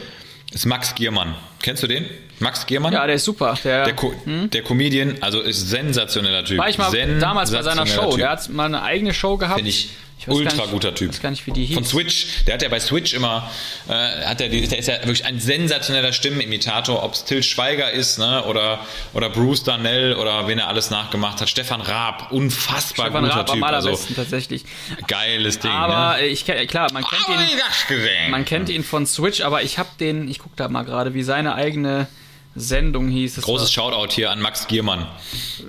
ist Max Giermann. Kennst du den? Max Giermann? Ja, der ist super. Der, der, Co der Comedian, also ist sensationeller Typ. war ich mal damals bei seiner Show. Typ. Der hat mal eine eigene Show gehabt. Finde ich, ultra nicht- guter Typ. Ich weiß gar nicht, wie die hieß. Von Switch, der hat ja bei Switch immer, äh, hat er, der ist ja wirklich ein sensationeller Stimmenimitator, ob es Till Schweiger ist, ne, oder, oder Bruce Darnell oder wen er alles nachgemacht hat. Stefan Raab, unfassbar Stefan guter Raab am Typ. Also, allerbesten tatsächlich. geiles Ding. Aber ne? ich klar, man kennt ihn. Man kennt ihn von Switch, aber ich habe den, ich guck da mal gerade, wie seine eigene Sendung hieß. Das Großes Shoutout hier an Max Giermann.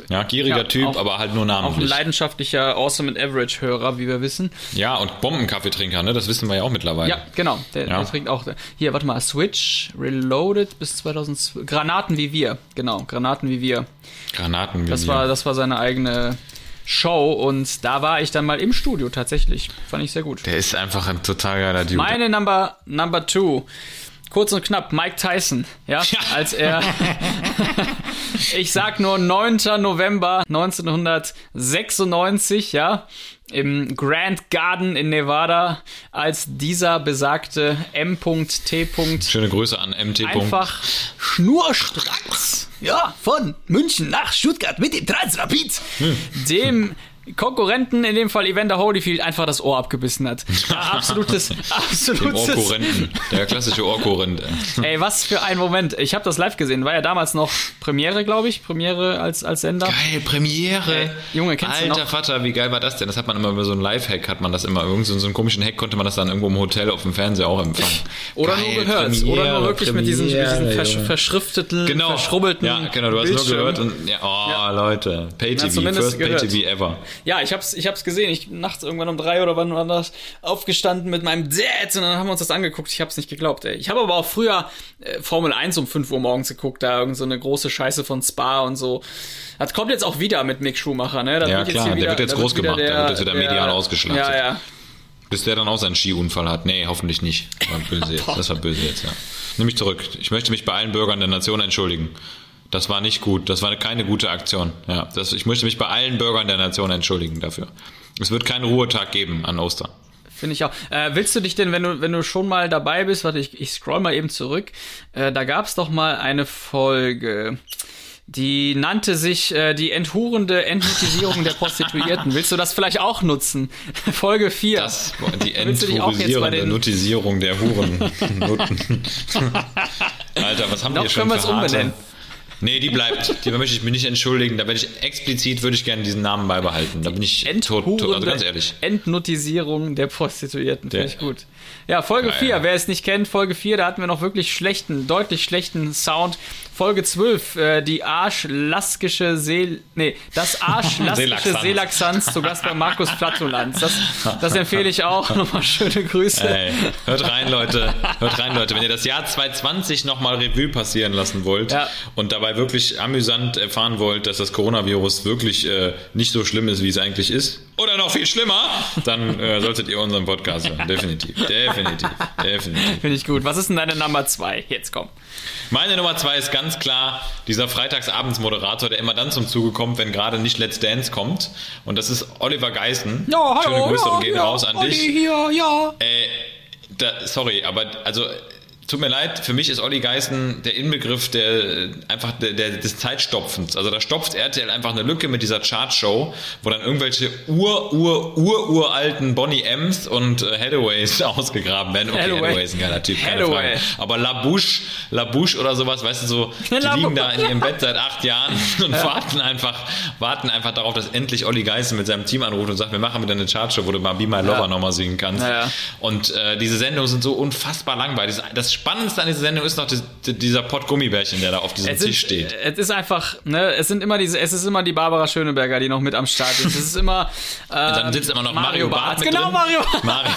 Ja, gieriger Ja, Typ, auch- aber halt nur war auch ein namentlich. leidenschaftlicher Awesome and Average Hörer, wie wir wissen. Ja, und Bombenkaffeetrinker, ne? Das wissen wir ja auch mittlerweile. Ja, genau. Der, Ja. der trinkt auch. Hier, warte mal, Switch Reloaded bis 2012. Granaten wie wir, genau, Granaten wie wir. Granaten. Das war, das war seine eigene Show und da war ich dann mal im Studio tatsächlich. Fand ich sehr gut. Der ist einfach ein total geiler Dude. Meine Number Number Two. Kurz und knapp, Mike Tyson, ja, als er, [laughs] ich sag nur 9. November 1996, ja, im Grand Garden in Nevada, als dieser besagte M.T. Schöne Grüße an MT. einfach schnurstracks, ja, von München nach Stuttgart mit dem Transrapid, dem Konkurrenten, in dem Fall Evander Holyfield, einfach das Ohr abgebissen hat. [laughs] Absolutes, Dem absolutes. Ohrkorrenten. Der klassische Ohrkorrent. Ey, was für ein Moment. Ich habe das live gesehen. War ja damals noch Premiere, glaube ich. Premiere als, als Sender. Geil, Premiere. Ey, Junge, kennst du Alter noch? Vater, wie geil war das denn? Das hat man immer über so einen Live-Hack, hat man das immer. Irgend so so einen komischen Hack konnte man das dann irgendwo im Hotel auf dem Fernseher auch empfangen. Oder Geil, nur gehört. Premiere, Oder nur wirklich mit diesen, mit diesen Premiere, versch verschrifteten, Genau. verschrubbelten Ja, genau, du hast Bildschirmen. nur gehört und, ja, oh, Ja. Leute. Pay-TV, first. Pay-TV ever. Ja, ich hab's, ich hab's gesehen. Ich nachts irgendwann um drei oder wann war das aufgestanden mit meinem Dad und dann haben wir uns das angeguckt. Ich hab's nicht geglaubt, ey. Ich habe aber auch früher äh, Formel 1 um 5 Uhr morgens geguckt, da irgend so eine große Scheiße von Spa und so. Das kommt jetzt auch wieder mit Mick Schumacher, ne? Das Ja, wird klar, der wird jetzt groß wieder gemacht, der wird jetzt wieder medial ausgeschlachtet. Ja, ja. Bis der dann auch seinen Skiunfall hat. Nee, hoffentlich nicht. War böse jetzt. [laughs] Das war böse jetzt, ja. Nimm mich zurück. Ich möchte mich bei allen Bürgern der Nation entschuldigen. Das war nicht gut. Das war keine gute Aktion. Ja, das, ich möchte mich bei allen Bürgern der Nation entschuldigen dafür. Es wird keinen Ruhetag geben an Ostern. Finde ich auch. Äh, willst du dich denn, wenn du, wenn du schon mal dabei bist, warte, ich, ich scroll mal eben zurück, äh, da gab's doch mal eine Folge, die nannte sich äh, die enthurende Entmutisierung der Prostituierten. [laughs] Willst du das vielleicht auch nutzen? [laughs] Folge 4. Das, die [laughs] enthurisierende Notisierung der Huren. Alter, was haben Noch wir schon können wir es umbenennen. Nee, die bleibt. Die möchte ich mich nicht entschuldigen. Da werde ich explizit, würde ich gerne diesen Namen beibehalten. Da bin ich tot, tot, also ganz ehrlich. Entnotisierung der Prostituierten. Finde ich gut. Ja, Folge Geil. 4, wer es nicht kennt, Folge 4, da hatten wir noch wirklich schlechten, deutlich schlechten Sound. Folge 12, äh, die arschlaskische Seel, nee, das [laughs] arschlaskische Seelaxanz. Zu Gast bei Markus Flatulanz. Das, das empfehle ich auch. [laughs] Nochmal schöne Grüße. Ey, hört rein, Leute. Hört rein, Leute. Wenn ihr das Jahr 2020 nochmal Revue passieren lassen wollt Ja. und dabei wirklich amüsant erfahren wollt, dass das Coronavirus wirklich äh, nicht so schlimm ist, wie es eigentlich ist, oder noch viel schlimmer, dann äh, solltet ihr unseren Podcast hören. Definitiv. Definitiv. Definitiv. Finde ich gut. Was ist denn deine Nummer 2? Jetzt komm. Meine Nummer zwei ist ganz klar dieser Freitagsabendsmoderator, der immer dann zum Zuge kommt, wenn gerade nicht Let's Dance kommt. Und das ist Oliver Geißen. Schöne Grüße und gehen raus an dich. Hier, ja. Äh, da, sorry, aber also tut mir leid, für mich ist Olli Geißen der Inbegriff der einfach der, der, des Zeitstopfens. Also da stopft RTL einfach eine Lücke mit dieser Chartshow, wo dann irgendwelche ur ur ur uralten Bonnie M's und äh, Hathaway's [laughs] ausgegraben werden. Okay, Hathaway. Hathaway ist ein geiler Typ, keine Hathaway. Frage. Aber LaBouche, LaBouche oder sowas, weißt du so, die La liegen da in ihrem Bett [laughs] seit acht Jahren [laughs] und warten einfach, warten einfach darauf, dass endlich Olli Geißen mit seinem Team anruft und sagt, wir machen wieder eine Chartshow, wo du mal Be My Lover Ja. nochmal singen kannst. Ja, ja. Und äh, diese Sendungen sind so unfassbar langweilig. Das Spannendste an dieser Sendung ist noch das, dieser Pott Gummibärchen, der da auf diesem Es Tisch steht. es ist einfach, ne, es sind immer diese, es ist immer die Barbara Schöneberger, die noch mit am Start ist. Es ist immer, [laughs] äh, Dann sitzt immer noch Mario, Barth mit Genau. Mario Barth. Mario [laughs]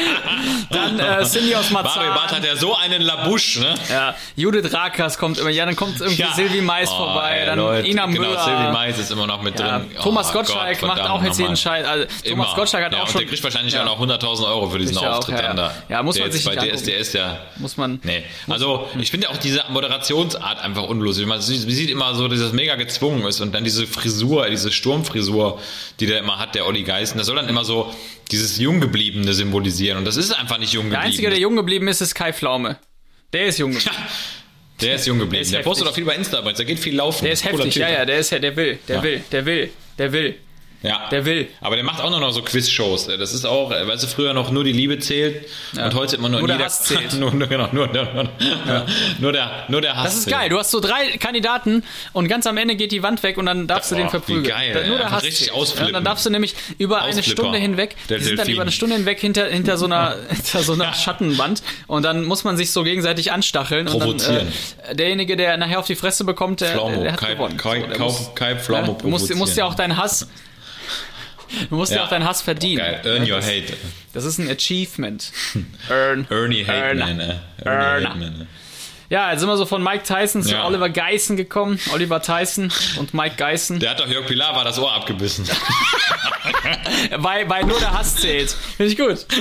[laughs] dann äh, Cindy aus Marzahn. Mario Barth hat ja so einen Labusch, ne? Ja, Judith Rakas kommt immer, ja, dann kommt irgendwie Ja. Sylvie Mais Oh, vorbei, ey, dann Leute, Ina genau, Müller. Sylvie Mais ist immer noch mit ja, drin. Thomas Oh Gottschalk Gott, macht auch jetzt jeden. Scheiß. Also, Thomas. Gottschalk hat ja, auch schon. Der kriegt wahrscheinlich ja, auch noch 100.000 Euro für diesen Sicher auch, Auftritt ja, dann ja. da. Ja, muss man sich bei. DSDS ja. Muss man. Nee, also ich finde auch diese Moderationsart einfach unlustig. Man sieht immer so, dass das mega gezwungen ist und dann diese Frisur, diese Sturmfrisur, die der immer hat, der Olli Geißen, das soll dann immer so dieses Junggebliebene symbolisieren und das ist einfach nicht jung Der geblieben. Einzige, der jung geblieben ist, ist Kai Pflaume. Der ist jung geblieben. Der ist jung geblieben. ist Der, postet auch viel bei Insta, aber der geht viel laufen. Der ist heftig, ja, ja, der ist ja, der will, der Ja. will, der will, der will. Ja. Der will. Aber der macht auch nur noch so Quiz-Shows. Das ist auch, äh, weißt du, früher noch nur die Liebe zählt und heute immer nur, Nur der Hass zählt. [laughs] nur, nur, genau, nur, nur, nur, nur, der, nur der Hass. Das ist zählt. geil. Du hast so drei Kandidaten und ganz am Ende geht die Wand weg und dann darfst du den verprügeln. geil, Da-. Nur der Hass richtig zählt. ausflippen. Ja, dann darfst du nämlich über eine Ausflipper. Stunde hinweg, Der die sind dann über eine Stunde hinweg hinter, hinter so einer, [laughs] hinter so einer Schattenwand und dann muss man sich so gegenseitig anstacheln und Provozieren. dann, äh, derjenige, der nachher auf die Fresse bekommt, der, Pflaumo, der hat Kai, gewonnen. Kai, So, Kauf, muss- Kai ja, Pflaumo du musst, musst ja auch provozieren. deinen Hass Du musst ja. Ja. auch deinen Hass verdienen. Geil, earn your hate. Das ist ein Achievement. [laughs] Earn. Ernie Hate Earn. Man, äh. Ernie Hate Man, äh. Ja, jetzt sind wir so von Mike Tyson zu Ja. Oliver Geissen gekommen. Oliver Tyson und Mike Geissen. Der hat doch Jörg Pilar war das Ohr abgebissen. [laughs] Weil, weil nur der Hass zählt. Finde ich gut. [laughs]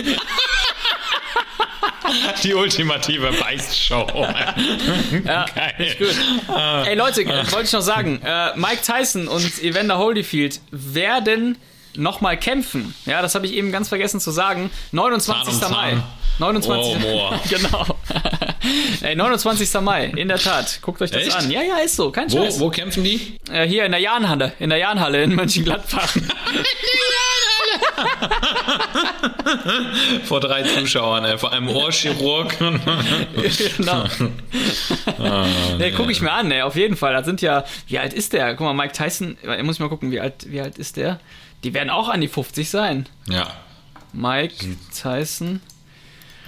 Die ultimative Beißshow. Ja, Geil. gut. Ey Leute, wollte ich noch sagen, äh, Mike Tyson und Evander Holyfield werden nochmal kämpfen. Ja, das habe ich eben ganz vergessen zu sagen. 29. Zahn um Mai. Zahn. 29. Oh, [laughs] genau. Ey, 29. Mai, in der Tat. Guckt euch das Echt? an. Ja, ja, ist so, kein Wo, Scheiß. wo kämpfen die? Äh, hier in der Jahnhalle, in der Jahnhalle in Mönchengladbach. [laughs] Vor drei Zuschauern, ey. vor einem Ohrchirurg. [laughs] genau. nee, gucke ich mir an, ey, auf jeden Fall. Das sind ja, wie alt ist der? Guck mal, Mike Tyson, äh, muss ich mal gucken, wie alt, wie alt ist der? Die werden auch an die 50 sein. ja, Mike. Tyson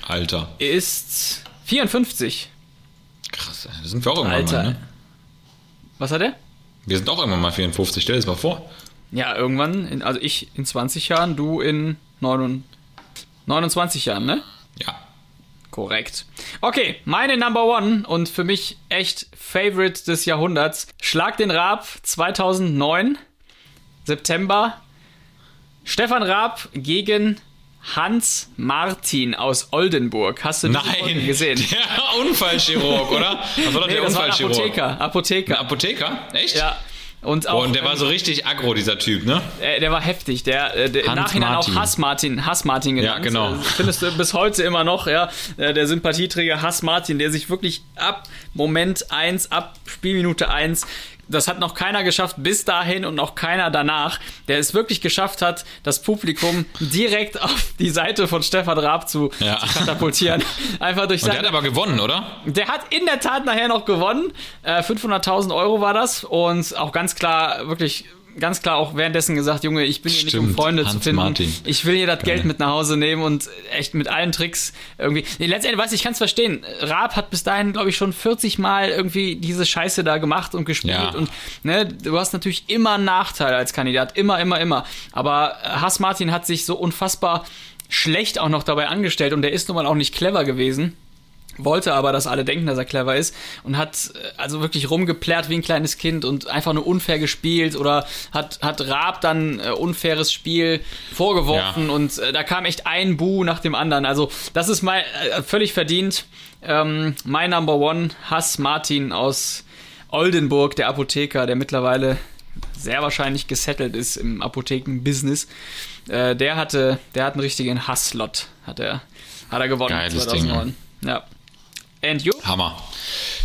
Alter. ist 54. Krass. Das sind wir auch irgendwann Alter. mal, ne? Was hat er? Wir sind auch irgendwann mal 54. Stell dir das mal vor. Ja, irgendwann, in, also ich in 20 Jahren, du in 29, 29 Jahren, ne? Ja. Korrekt. Okay, meine Number One und für mich echt Favorite des Jahrhunderts. Schlag den Raab 2009, September. Stefan Raab gegen Hans Martin aus Oldenburg. Hast du Nein, gesehen? [laughs] der Unfallchirurg, oder? Was war Nee, der das war Unfallchirurg? Apotheker. Apotheker. Ein Apotheker? Echt? Ja. Und auch, Boah, und der war ähm, so richtig aggro, dieser Typ, ne? äh, der war heftig. Der, äh, der im Nachhinein Martin. auch Hass Martin, Hass Martin genannt. Ja, genau. Äh, Findest du bis heute immer noch, ja. Äh, Der Sympathieträger Hass Martin, der sich wirklich ab Moment 1, ab Spielminute 1 das hat noch keiner geschafft bis dahin und noch keiner danach, der es wirklich geschafft hat, das Publikum direkt [laughs] auf die Seite von Stefan Raab zu, Ja. zu katapultieren. [laughs] Einfach durch Und der hat aber gewonnen, oder? der hat in der Tat nachher noch gewonnen. Äh, 500.000 Euro war das. Und auch ganz klar, wirklich ganz klar auch währenddessen gesagt, Junge, ich bin hier nicht, um Stimmt, Freunde zu Hans finden. Martin. Ich will hier das Geld mit nach Hause nehmen und echt mit allen Tricks irgendwie. Nee, letztendlich, weiß ich, ich kann es verstehen. Raab hat bis dahin, glaube ich, schon 40 Mal irgendwie diese Scheiße da gemacht und gespielt. Ja. Und ne, du hast natürlich immer einen Nachteil als Kandidat. Immer, immer, immer. Aber Hass Martin hat sich so unfassbar schlecht auch noch dabei angestellt und der ist nun mal auch nicht clever gewesen wollte aber, dass alle denken, dass er clever ist und hat äh, also wirklich rumgeplärt wie ein kleines Kind und einfach nur unfair gespielt oder hat, hat Raab dann äh, unfaires Spiel vorgeworfen Ja. und äh, da kam echt ein Bu nach dem anderen. Also das ist mal äh, völlig verdient. Ähm, mein Number One, Hass Martin aus Oldenburg, der Apotheker, der mittlerweile sehr wahrscheinlich gesettelt ist im Apothekenbusiness. Äh, der hatte, der hat einen richtigen Hasslot, hat er, hat er gewonnen. Geiles Ding, ja. Ja. And you? Hammer.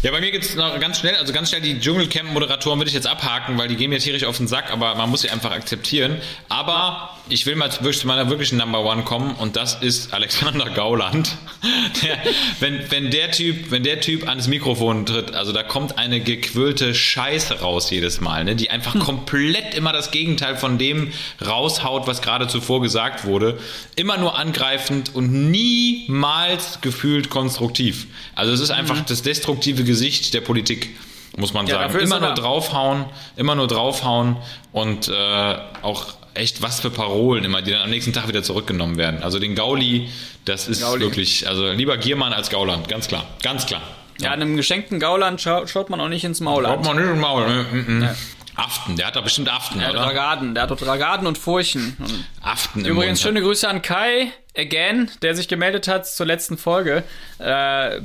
Ja, bei mir gibt's noch ganz schnell, also ganz schnell die Dschungelcamp-Moderatoren würde ich jetzt abhaken, weil die gehen mir tierisch auf den Sack, aber man muss sie einfach akzeptieren. Aber ich will mal zu meiner wirklichen Number One kommen und das ist Alexander Gauland. [laughs] Der, wenn, wenn der Typ, wenn der Typ ans Mikrofon tritt, also da kommt eine gequirlte Scheiße raus jedes Mal, ne, die einfach komplett immer das Gegenteil von dem raushaut, was gerade zuvor gesagt wurde. Immer nur angreifend und niemals gefühlt konstruktiv. Also es ist einfach das destruktive Gesicht der Politik. muss man Ja, sagen. Immer er nur draufhauen, immer nur draufhauen und äh, auch echt was für Parolen immer, die dann am nächsten Tag wieder zurückgenommen werden. Also den Gauli, das ist Gauli. wirklich, also lieber Giermann als Gauland, ganz klar, ganz klar. Ja, einem geschenkten Gauland schaut, schaut man auch nicht ins Maul an. man nicht im Maul. ne? Mm, mm. Aften, der hat da bestimmt Aften, Der hat oder? Dragaden, der hat doch Dragaden und Furchen. Und Aften im Übrigens schöne Grüße an Kai again, der sich gemeldet hat zur letzten Folge, äh,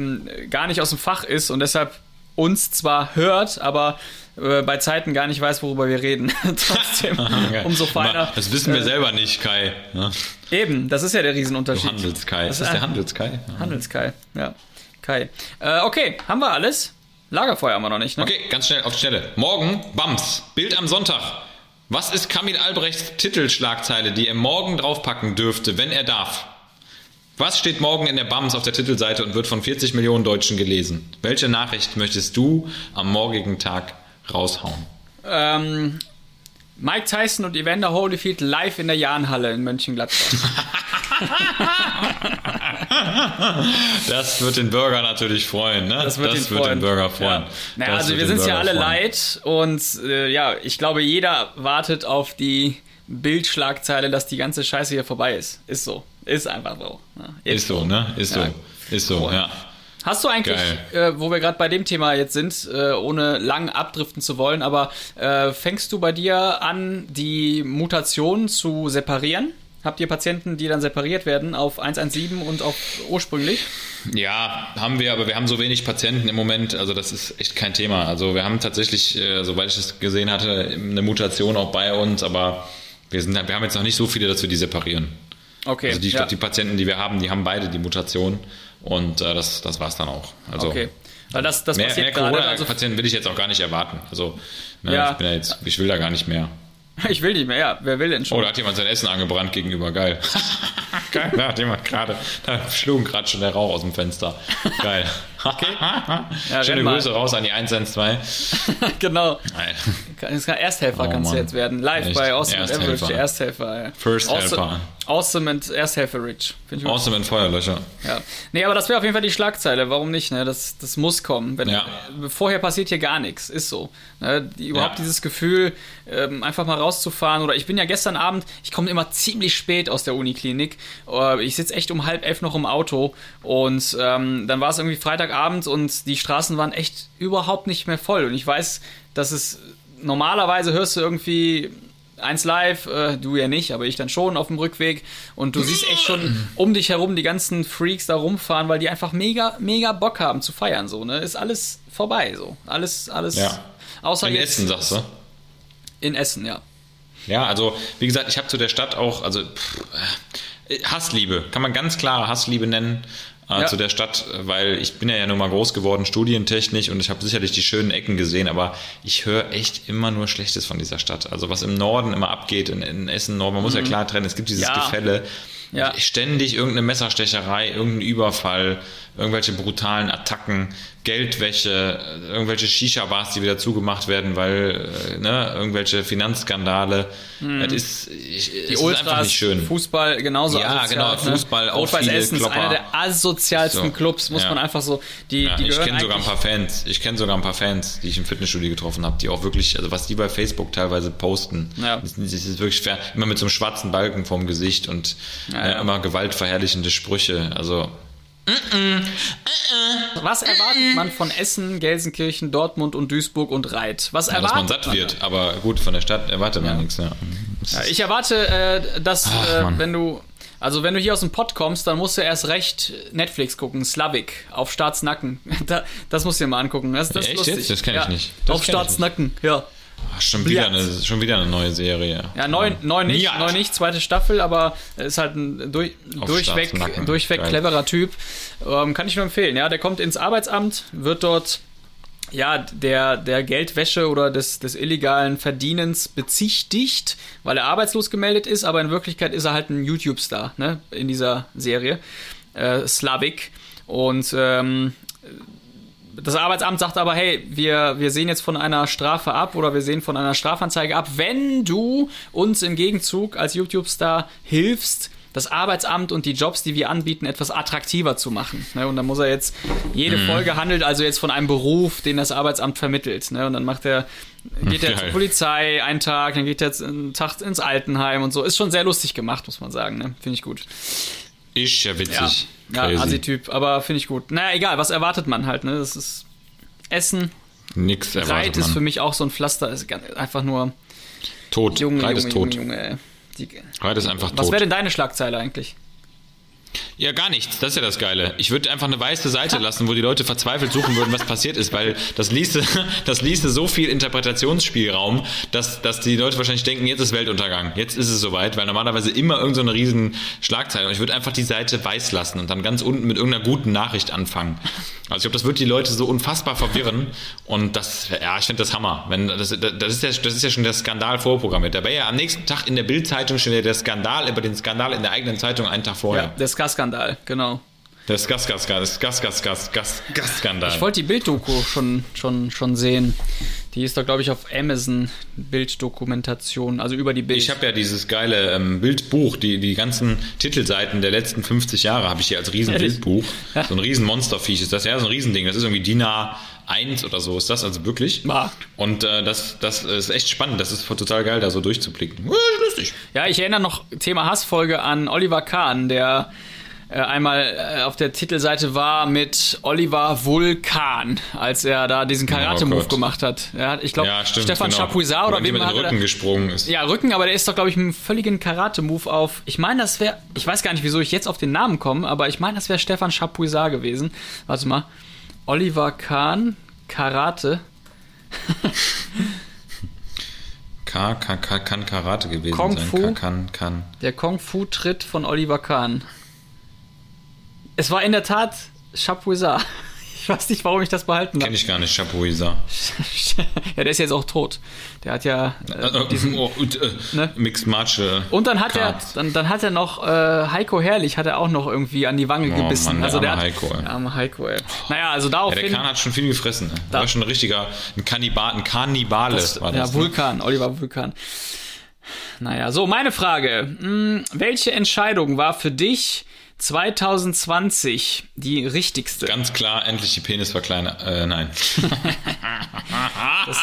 gar nicht aus dem Fach ist und deshalb uns zwar hört, aber äh, bei Zeiten gar nicht weiß, worüber wir reden. [laughs] Trotzdem [laughs] Geil. umso feiner. Das wissen wir selber nicht, Kai. Ja, Eben, das ist ja der Riesenunterschied. Handelskai. Das Das ist der Handelskai. Ja. Handelskai, ja. Kai. Äh, okay, haben wir alles? Lagerfeuer haben wir noch nicht, ne? Okay, ganz schnell auf die Stelle. Morgen, Bams, Bild am Sonntag. Was ist Kamil Albrechts Titelschlagzeile, die er morgen draufpacken dürfte, wenn er darf? Was steht morgen in der Bams auf der Titelseite und wird von 40 Millionen Deutschen gelesen? Welche Nachricht möchtest du am morgigen Tag raushauen? Ähm, Mike Tyson und Evander Holyfield live in der Jahnhalle in Mönchengladbach. [laughs] Das wird den Bürger natürlich freuen, ne? Das wird, ihn, freuen. Bürger freuen. Ja. Naja, Das also wird wir den sind ja alle freuen. leid und äh, ja, ich glaube, jeder wartet auf die Bildschlagzeile, dass die ganze Scheiße hier vorbei ist. Ist so. Ist einfach so. Ja, Ist so, ne? Ist Ja. so. Ist so, ja. Hast du eigentlich, äh, wo wir gerade bei dem Thema jetzt sind, äh, ohne lang abdriften zu wollen, aber äh, fängst du bei dir an, die Mutationen zu separieren? Habt ihr Patienten, die dann separiert werden auf 117 und auf ursprünglich? Ja, haben wir, aber wir haben so wenig Patienten im Moment, also das ist echt kein Thema. Also wir haben tatsächlich, äh, soweit ich es gesehen hatte, eine Mutation auch bei uns, aber wir, sind, wir haben jetzt noch nicht so viele, dass wir die separieren. Okay. Also die, ja. die Patienten, die wir haben, die haben beide die Mutation und äh, das, das war's dann auch. Also okay. Weil das, das mehr, mehr passiert. Also, Corona-Patienten will ich jetzt auch gar nicht erwarten. Also ne, Ja. ich bin ja jetzt, ich will da gar nicht mehr. [laughs] ich will nicht mehr, ja. Wer will denn schon? Oh, da hat jemand sein Essen angebrannt gegenüber, geil. [laughs] geil, da hat jemand gerade, da schlug gerade schon der Rauch aus dem Fenster. Geil. [laughs] Ja, Schöne. Grüße raus an die 112. genau. Nein. Das kann Ersthelfer Oh, kannst du jetzt werden. Live Echt? bei Awesome and. Average, Ersthelfer. Ja. First awesome, Helper. Awesome and Ersthelfer Rich. Awesome in Feuerlöcher. Ja. Nee, aber das wäre auf jeden Fall die Schlagzeile. Warum nicht? Ne? Das, das muss kommen. Wenn, Ja. Vorher passiert hier gar nichts. Ist so. Ne? Die, überhaupt Ja. dieses Gefühl, ähm, einfach mal rauszufahren. Oder ich bin ja gestern Abend, ich komme immer ziemlich spät aus der Uniklinik. Äh, ich sitze echt um halb elf noch im Auto. Und ähm, dann war es irgendwie Freitagabend und die Straßen waren echt überhaupt nicht mehr voll. Und ich weiß, dass es normalerweise hörst du irgendwie eins live, äh, du ja nicht, aber ich dann schon auf dem Rückweg und du siehst echt schon um dich herum die ganzen Freaks da rumfahren, weil die einfach mega, mega Bock haben zu feiern, so, ne? Ist alles vorbei, so. Alles, alles. Ja. Außer In jetzt Essen, sagst du? in Essen, ja. Ja, also wie gesagt, ich habe zu der Stadt auch, also pff, äh, Hassliebe, kann man ganz klare Hassliebe nennen äh, Ja. zu der Stadt, weil ich bin ja, ja nun mal groß geworden, studientechnisch und ich habe sicherlich die schönen Ecken gesehen, aber ich höre echt immer nur Schlechtes von dieser Stadt. Also was im Norden immer abgeht, in, in Essen Norden, man muss ja klar trennen, es gibt dieses Mhm. Ja. Gefälle. Ja. Ständig irgendeine Messerstecherei, irgendein Überfall, irgendwelche brutalen Attacken, Geldwäsche, äh, irgendwelche Shisha-Bars, die wieder zugemacht werden, weil äh, ne, irgendwelche Finanzskandale. Es ist, ich. Die es ist Ultras, einfach nicht schön. Fußball genauso Ja, asozial, genau, Fußball, auch Rot-Weiß Essen ist Klopper. einer der asozialsten So, Clubs, muss ja. man einfach so, die, Ja, die ich kenne sogar ein paar Fans. Ich kenne sogar ein paar Fans, die ich im Fitnessstudio getroffen habe, die auch wirklich, also was die bei Facebook teilweise posten, Ja. das, das ist wirklich fair. Immer mit so einem schwarzen Balken vorm Gesicht und Ja, äh, immer gewaltverherrlichende Sprüche. Also Was erwartet man von Essen, Gelsenkirchen, Dortmund und Duisburg und Reit? Was ja, dass erwartet man satt wird. Aber gut, von der Stadt erwartet man nichts. Ja. Ja, ich erwarte, äh, dass, Ach, äh, wenn du, also wenn du hier aus dem Pott kommst, dann musst du erst recht Netflix gucken, Slavik, auf Staatsnacken. [laughs] Da, das musst du dir mal angucken. Das, das ist lustig. jetzt? Das kenn ich ja. nicht. Das auf Staatsnacken, ja. Ach, schon, wieder eine, schon wieder eine neue Serie. Ja, neu, neu nicht, Ja. neu nicht, zweite Staffel, aber ist halt ein durch, durchweg, durchweg Geil. cleverer Typ. Ähm, kann ich nur empfehlen. Ja, der kommt ins Arbeitsamt, wird dort ja, der, der Geldwäsche oder des, des illegalen Verdienens bezichtigt, weil er arbeitslos gemeldet ist, aber in Wirklichkeit ist er halt ein YouTube-Star, ne, in dieser Serie, äh, Slavik. Und ähm, das Arbeitsamt sagt aber, hey, wir, wir sehen jetzt von einer Strafe ab oder wir sehen von einer Strafanzeige ab, wenn du uns im Gegenzug als YouTube-Star hilfst, das Arbeitsamt und die Jobs, die wir anbieten, etwas attraktiver zu machen. Ne? Und dann muss er jetzt, jede Folge handelt also jetzt von einem Beruf, den das Arbeitsamt vermittelt. Ne? Und dann macht er, geht er zur Polizei einen Tag, dann geht er jetzt einen Tag ins Altenheim und so. Ist schon sehr lustig gemacht, muss man sagen. Ne? Finde ich gut. Ist ja Ja, witzig. ja Crazy. Asi-Typ, aber finde ich gut. Naja, egal, was erwartet man halt, ne? Das ist Essen, Nix Reit erwartet ist für man. mich auch so ein Pflaster, ist einfach nur Tot. Junge, Reit Junge, ist tot. Junge, Junge. Die, Reit ist einfach was tot. wäre denn deine Schlagzeile eigentlich? Ja, gar nichts. Das ist ja das Geile. Ich würde einfach eine weiße Seite lassen, wo die Leute verzweifelt suchen würden, was passiert ist, weil das ließe, [laughs] das ließe so viel Interpretationsspielraum, dass, dass die Leute wahrscheinlich denken, jetzt ist Weltuntergang. Jetzt ist es soweit, weil normalerweise immer irgendeine so riesen Schlagzeile. Und ich würde einfach die Seite weiß lassen und dann ganz unten mit irgendeiner guten Nachricht anfangen. Also ich glaube, das wird die Leute so unfassbar verwirren. Und das, ja, ich finde das Hammer. Wenn, das, das, ist ja, das ist ja schon der Skandal vorprogrammiert. Da wäre ja am nächsten Tag in der Bildzeitung schon der Skandal über den Skandal in der eigenen Zeitung einen Tag vorher. Der Ska-Skandal, genau. Das Gas, Gas, Gas, Gas, Gas, Gas, Gas, Gas-Skandal. Ich wollte die Bilddoku schon, schon, schon sehen. Die ist da, glaube ich, auf Amazon Bilddokumentation, also über die Bild. Ich habe ja dieses geile ähm, Bildbuch, die, die ganzen Titelseiten der letzten 50 Jahre habe ich hier als riesen Ehrlich? Bildbuch. So ein riesen Monsterviech ist das. Ja, so ein Riesending. Das ist irgendwie DIN A1 oder so ist das, also wirklich. Und äh, das, das ist echt spannend. Das ist total geil, da so durchzublicken. Lustig. Ja, ich erinnere noch Thema Hassfolge an Oliver Kahn, der äh, einmal äh, auf der Titelseite war mit Oliver Vulkan, als er da diesen Karate-Move Oh gemacht hat. Hat ich glaube, Ja. Stefan genau. Chapuisat oder er wem mit hat er da- Rücken gesprungen ist. Ja, Rücken, aber der ist doch, glaube ich, mit einem völligen Karate-Move auf. Ich meine, das wäre. Ich weiß gar nicht, wieso ich jetzt auf den Namen komme, aber ich meine, das wäre Stefan Chapuisat gewesen. Warte mal. Oliver Kahn, Karate. K, K, K, kann Karate gewesen Kung sein. Fu? K, kann, kann. Der Kung-Fu-Tritt von Oliver Kahn. Es war in der Tat Chapuisat. Ich weiß nicht, warum ich das behalten habe. Kenne ich gar nicht, Chapuisat. [laughs] ja, der ist jetzt auch tot. Der hat ja äh, diesen. oh, und, äh, Ne? Mixed Martial. Und dann hat er, Cards. dann, dann hat er noch äh, Heiko Herrlich, hat er auch noch irgendwie an die Wange Oh, gebissen. Mann, der also der arme hat, Heiko, ey. Der arme Heiko, ey. Naja, also Ja, daraufhin. der Kahn hat schon viel gefressen. Ne? Da- war schon ein richtiger, ein Kannibal, ein Kannibale Das, war ja, das. ne? Vulkan, Oliver Vulkan. Naja, so, meine Frage. Hm, welche Entscheidung war für dich 2020 die richtigste? Ganz klar, endlich die Penis verkleinern. Äh, nein. Das,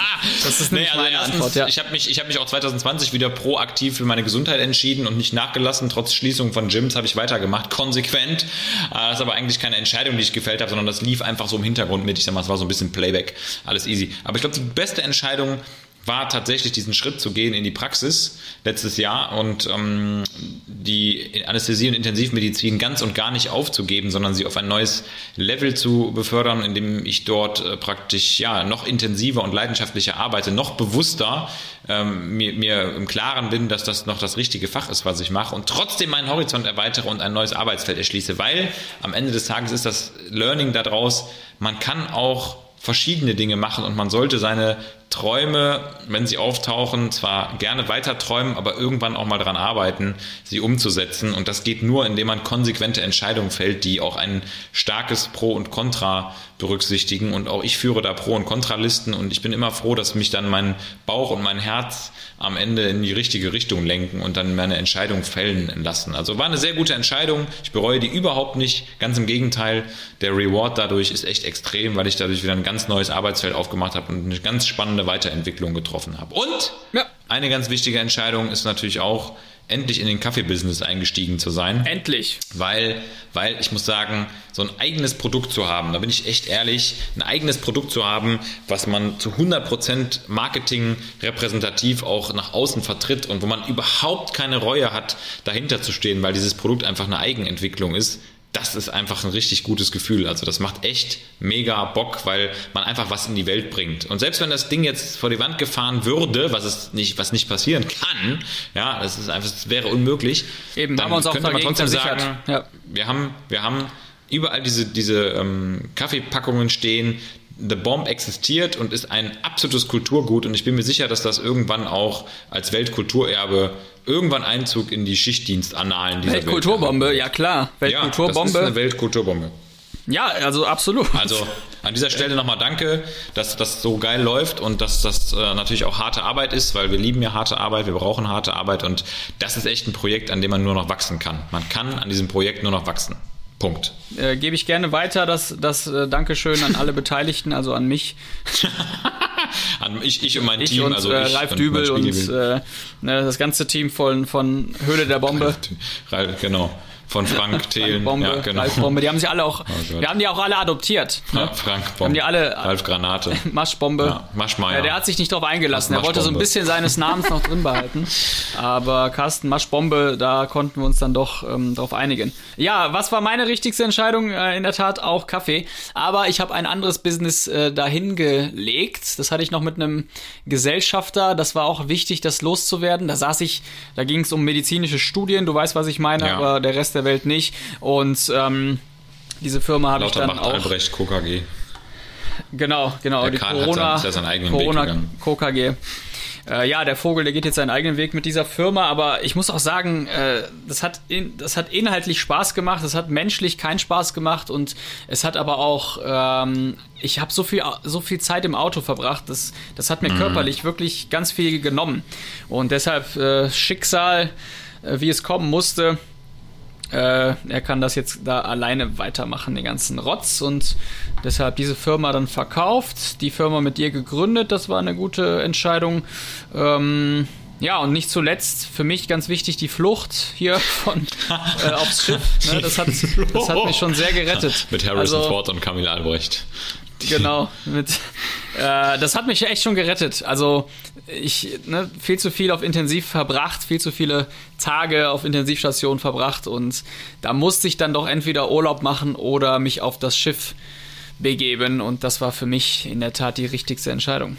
das ist nicht meine erstens, Antwort, ja. Ich habe mich, ich hab mich auch 2020 wieder proaktiv für meine Gesundheit entschieden und nicht nachgelassen. Trotz Schließung von Gyms habe ich weitergemacht, konsequent. Äh, Das ist aber eigentlich keine Entscheidung, die ich gefällt habe, sondern das lief einfach so im Hintergrund mit. Ich sag mal, es war so ein bisschen Playback. Alles easy. Aber ich glaube, die beste Entscheidung war tatsächlich diesen Schritt zu gehen in die Praxis letztes Jahr und ähm, die Anästhesie und Intensivmedizin ganz und gar nicht aufzugeben, sondern sie auf ein neues Level zu befördern, indem ich dort äh, praktisch ja noch intensiver und leidenschaftlicher arbeite, noch bewusster ähm, mir, mir im Klaren bin, dass das noch das richtige Fach ist, was ich mache und trotzdem meinen Horizont erweitere und ein neues Arbeitsfeld erschließe, weil am Ende des Tages ist das Learning daraus, man kann auch verschiedene Dinge machen und man sollte seine Träume, wenn sie auftauchen, zwar gerne weiter träumen, aber irgendwann auch mal daran arbeiten, sie umzusetzen. Und das geht nur, indem man konsequente Entscheidungen fällt, die auch ein starkes Pro und Contra berücksichtigen. Und auch ich führe da Pro- und Kontralisten und ich bin immer froh, dass mich dann mein Bauch und mein Herz am Ende in die richtige Richtung lenken und dann meine Entscheidung fällen lassen. Also war eine sehr gute Entscheidung. Ich bereue die überhaupt nicht. Ganz im Gegenteil, der Reward dadurch ist echt extrem, weil ich dadurch wieder ein ganz neues Arbeitsfeld aufgemacht habe und eine ganz spannende Weiterentwicklung getroffen habe. Und Ja. eine ganz wichtige Entscheidung ist natürlich auch, endlich in den Kaffeebusiness eingestiegen zu sein Endlich. weil, weil ich muss sagen, so ein eigenes Produkt zu haben, da bin ich echt ehrlich, ein eigenes Produkt zu haben, was man zu 100% Marketing repräsentativ auch nach außen vertritt und wo man überhaupt keine Reue hat, dahinter zu stehen, weil dieses Produkt einfach eine Eigenentwicklung ist, das ist einfach ein richtig gutes Gefühl. Also das macht echt mega Bock, weil man einfach was in die Welt bringt. Und selbst wenn das Ding jetzt vor die Wand gefahren würde, was es nicht, was nicht passieren kann, ja, das ist einfach, das wäre unmöglich. Eben, dann haben wir uns auch könnte man trotzdem sagen, Ja. wir haben, wir haben überall diese, diese ähm, Kaffeepackungen stehen. The Bomb existiert und ist ein absolutes Kulturgut und ich bin mir sicher, dass das irgendwann auch als Weltkulturerbe irgendwann Einzug in die Schichtdienstannalen dieser Weltkulturbombe, Welt ja klar. Ja, das ist Weltkulturbombe. eine Weltkulturbombe. Ja, also absolut. Also, An dieser Stelle nochmal danke, dass das so geil läuft und dass das äh, natürlich auch harte Arbeit ist, weil wir lieben ja harte Arbeit, wir brauchen harte Arbeit und das ist echt ein Projekt, an dem man nur noch wachsen kann. Man kann an diesem Projekt nur noch wachsen. Punkt. Äh, Gebe ich gerne weiter das, das äh, Dankeschön an alle Beteiligten, also an mich, [laughs] An ich, ich und mein ich Team, und also äh, ich Ralf Dübel und äh, ne, das ganze Team von, von Höhle der Bombe. [laughs] Ralf, genau. Von Frank Thelen. Frank Bombe, ja, genau. Ralf Bombe, die haben sich alle auch, Gott. wir haben die auch alle adoptiert. Ne? Ja, Frank Bombe. Haben die alle Ralf Granate. [laughs] Maschbombe. Ja, Maschmeier. Ja, der hat sich nicht drauf eingelassen. Er wollte so ein bisschen seines Namens noch drin behalten. [laughs] Aber Carsten Maschbombe, da konnten wir uns dann doch ähm, drauf einigen. Ja, was war meine richtigste Entscheidung? Äh, in der Tat auch Kaffee. Aber ich habe ein anderes Business äh, dahin gelegt. Das hatte ich noch mit einem Gesellschafter. Das war auch wichtig, das loszuwerden. Da saß ich, da ging es um medizinische Studien. Du weißt, was ich meine, Ja. aber der Rest der Welt nicht. Und ähm, diese Firma habe ich dann Lauterbach auch. Albrecht KKG. Genau, genau. Der die hat Corona, seinen- ist ja seinen eigenen Weg Corona. KKG. Äh, ja, der Vogel, der geht jetzt seinen eigenen Weg mit dieser Firma, aber ich muss auch sagen, äh, das, hat in, das hat inhaltlich Spaß gemacht, das hat menschlich keinen Spaß gemacht und es hat aber auch, ähm, ich habe so viel, so viel Zeit im Auto verbracht, das, das hat mir Mhm. körperlich wirklich ganz viel genommen. Und deshalb äh, Schicksal, äh, wie es kommen musste, äh, er kann das jetzt da alleine weitermachen, den ganzen Rotz und deshalb diese Firma dann verkauft, die Firma mit dir gegründet, das war eine gute Entscheidung. Ähm, ja, und nicht zuletzt für mich ganz wichtig die Flucht hier von äh, aufs Schiff. Ne, das, hat, das hat mich schon sehr gerettet. [laughs] Mit Harrison Also- Ford und Camille Albrecht. Genau, mit, äh, das hat mich echt schon gerettet. Also ich ne, viel zu viel auf Intensiv verbracht, viel zu viele Tage auf Intensivstation verbracht und da musste ich dann doch entweder Urlaub machen oder mich auf das Schiff begeben und das war für mich in der Tat die richtigste Entscheidung.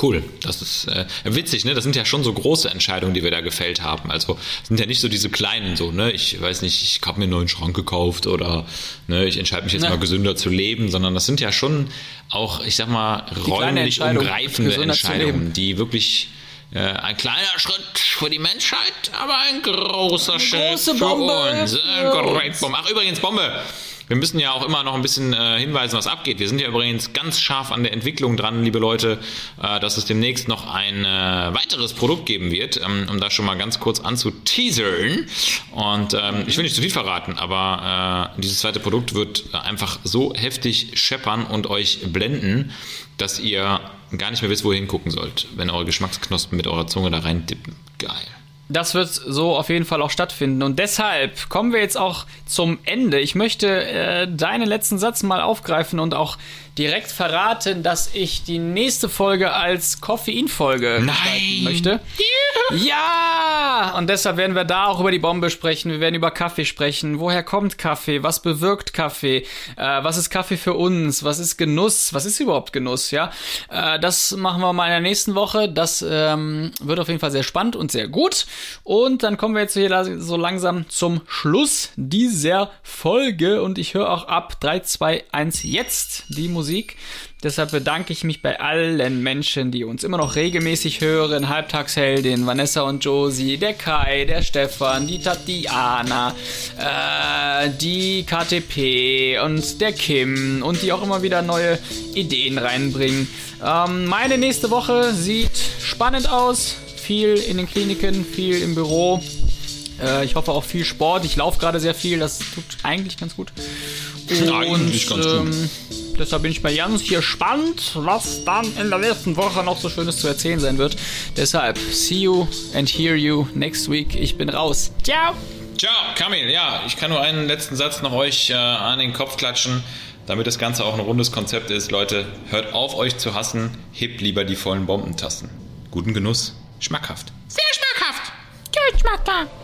Cool, das ist äh, witzig, ne? Das sind ja schon so große Entscheidungen, die wir da gefällt haben. Also sind ja nicht so diese kleinen, so, ne? Ich weiß nicht, ich habe mir einen neuen Schrank gekauft oder ne, ich entscheide mich jetzt Na. mal gesünder zu leben, sondern das sind ja schon auch, ich sag mal, kleine räumlich umgreifende Entscheidungen, die wirklich äh, ein kleiner Schritt für die Menschheit, aber ein großer Schritt große für uns. für Äh, Great Bombe. Ach, übrigens, Bombe. Wir müssen ja auch immer noch ein bisschen äh, hinweisen, was abgeht. Wir sind ja übrigens ganz scharf an der Entwicklung dran, liebe Leute, äh, dass es demnächst noch ein äh, weiteres Produkt geben wird, ähm, um da schon mal ganz kurz anzuteasern. Und ähm, ich will nicht zu viel verraten, aber äh, dieses zweite Produkt wird einfach so heftig scheppern und euch blenden, dass ihr gar nicht mehr wisst, wo ihr hingucken sollt, wenn eure Geschmacksknospen mit eurer Zunge da rein dippen. Geil. Das wird so auf jeden Fall auch stattfinden. Und deshalb kommen wir jetzt auch zum Ende. Ich möchte äh, deinen letzten Satz mal aufgreifen und auch direkt verraten, dass ich die nächste Folge als Koffeinfolge gestalten möchte. Ja! Und deshalb werden wir da auch über die Bombe sprechen. Wir werden über Kaffee sprechen. Woher kommt Kaffee? Was bewirkt Kaffee? Äh, was ist Kaffee für uns? Was ist Genuss? Was ist überhaupt Genuss? Ja, äh, das machen wir mal in der nächsten Woche. Das ähm, wird auf jeden Fall sehr spannend und sehr gut. Und dann kommen wir jetzt hier so langsam zum Schluss dieser Folge. Und ich höre auch ab 3, 2, 1 jetzt die Musik. Deshalb bedanke ich mich bei allen Menschen, die uns immer noch regelmäßig hören. Halbtagsheldin, Vanessa und Josie, der Kai, der Stefan, die Tatiana, äh, die KTP und der Kim und die auch immer wieder neue Ideen reinbringen. Ähm, meine nächste Woche sieht spannend aus. Viel in den Kliniken, viel im Büro. Äh, ich hoffe auch viel Sport. Ich laufe gerade sehr viel, das tut eigentlich ganz gut. Eigentlich ganz gut. ähm, deshalb bin ich mal ganz gespannt, was dann in der nächsten Woche noch so Schönes zu erzählen sein wird. Deshalb, see you and hear you next week. Ich bin raus. Ciao! Ciao, Kamil. Ja, ich kann nur einen letzten Satz noch euch äh, an den Kopf klatschen, damit das Ganze auch ein rundes Konzept ist. Leute, hört auf, euch zu hassen. Hebt lieber die vollen Bombentassen. Guten Genuss. Schmackhaft. Sehr schmackhaft. Sehr schmackhaft.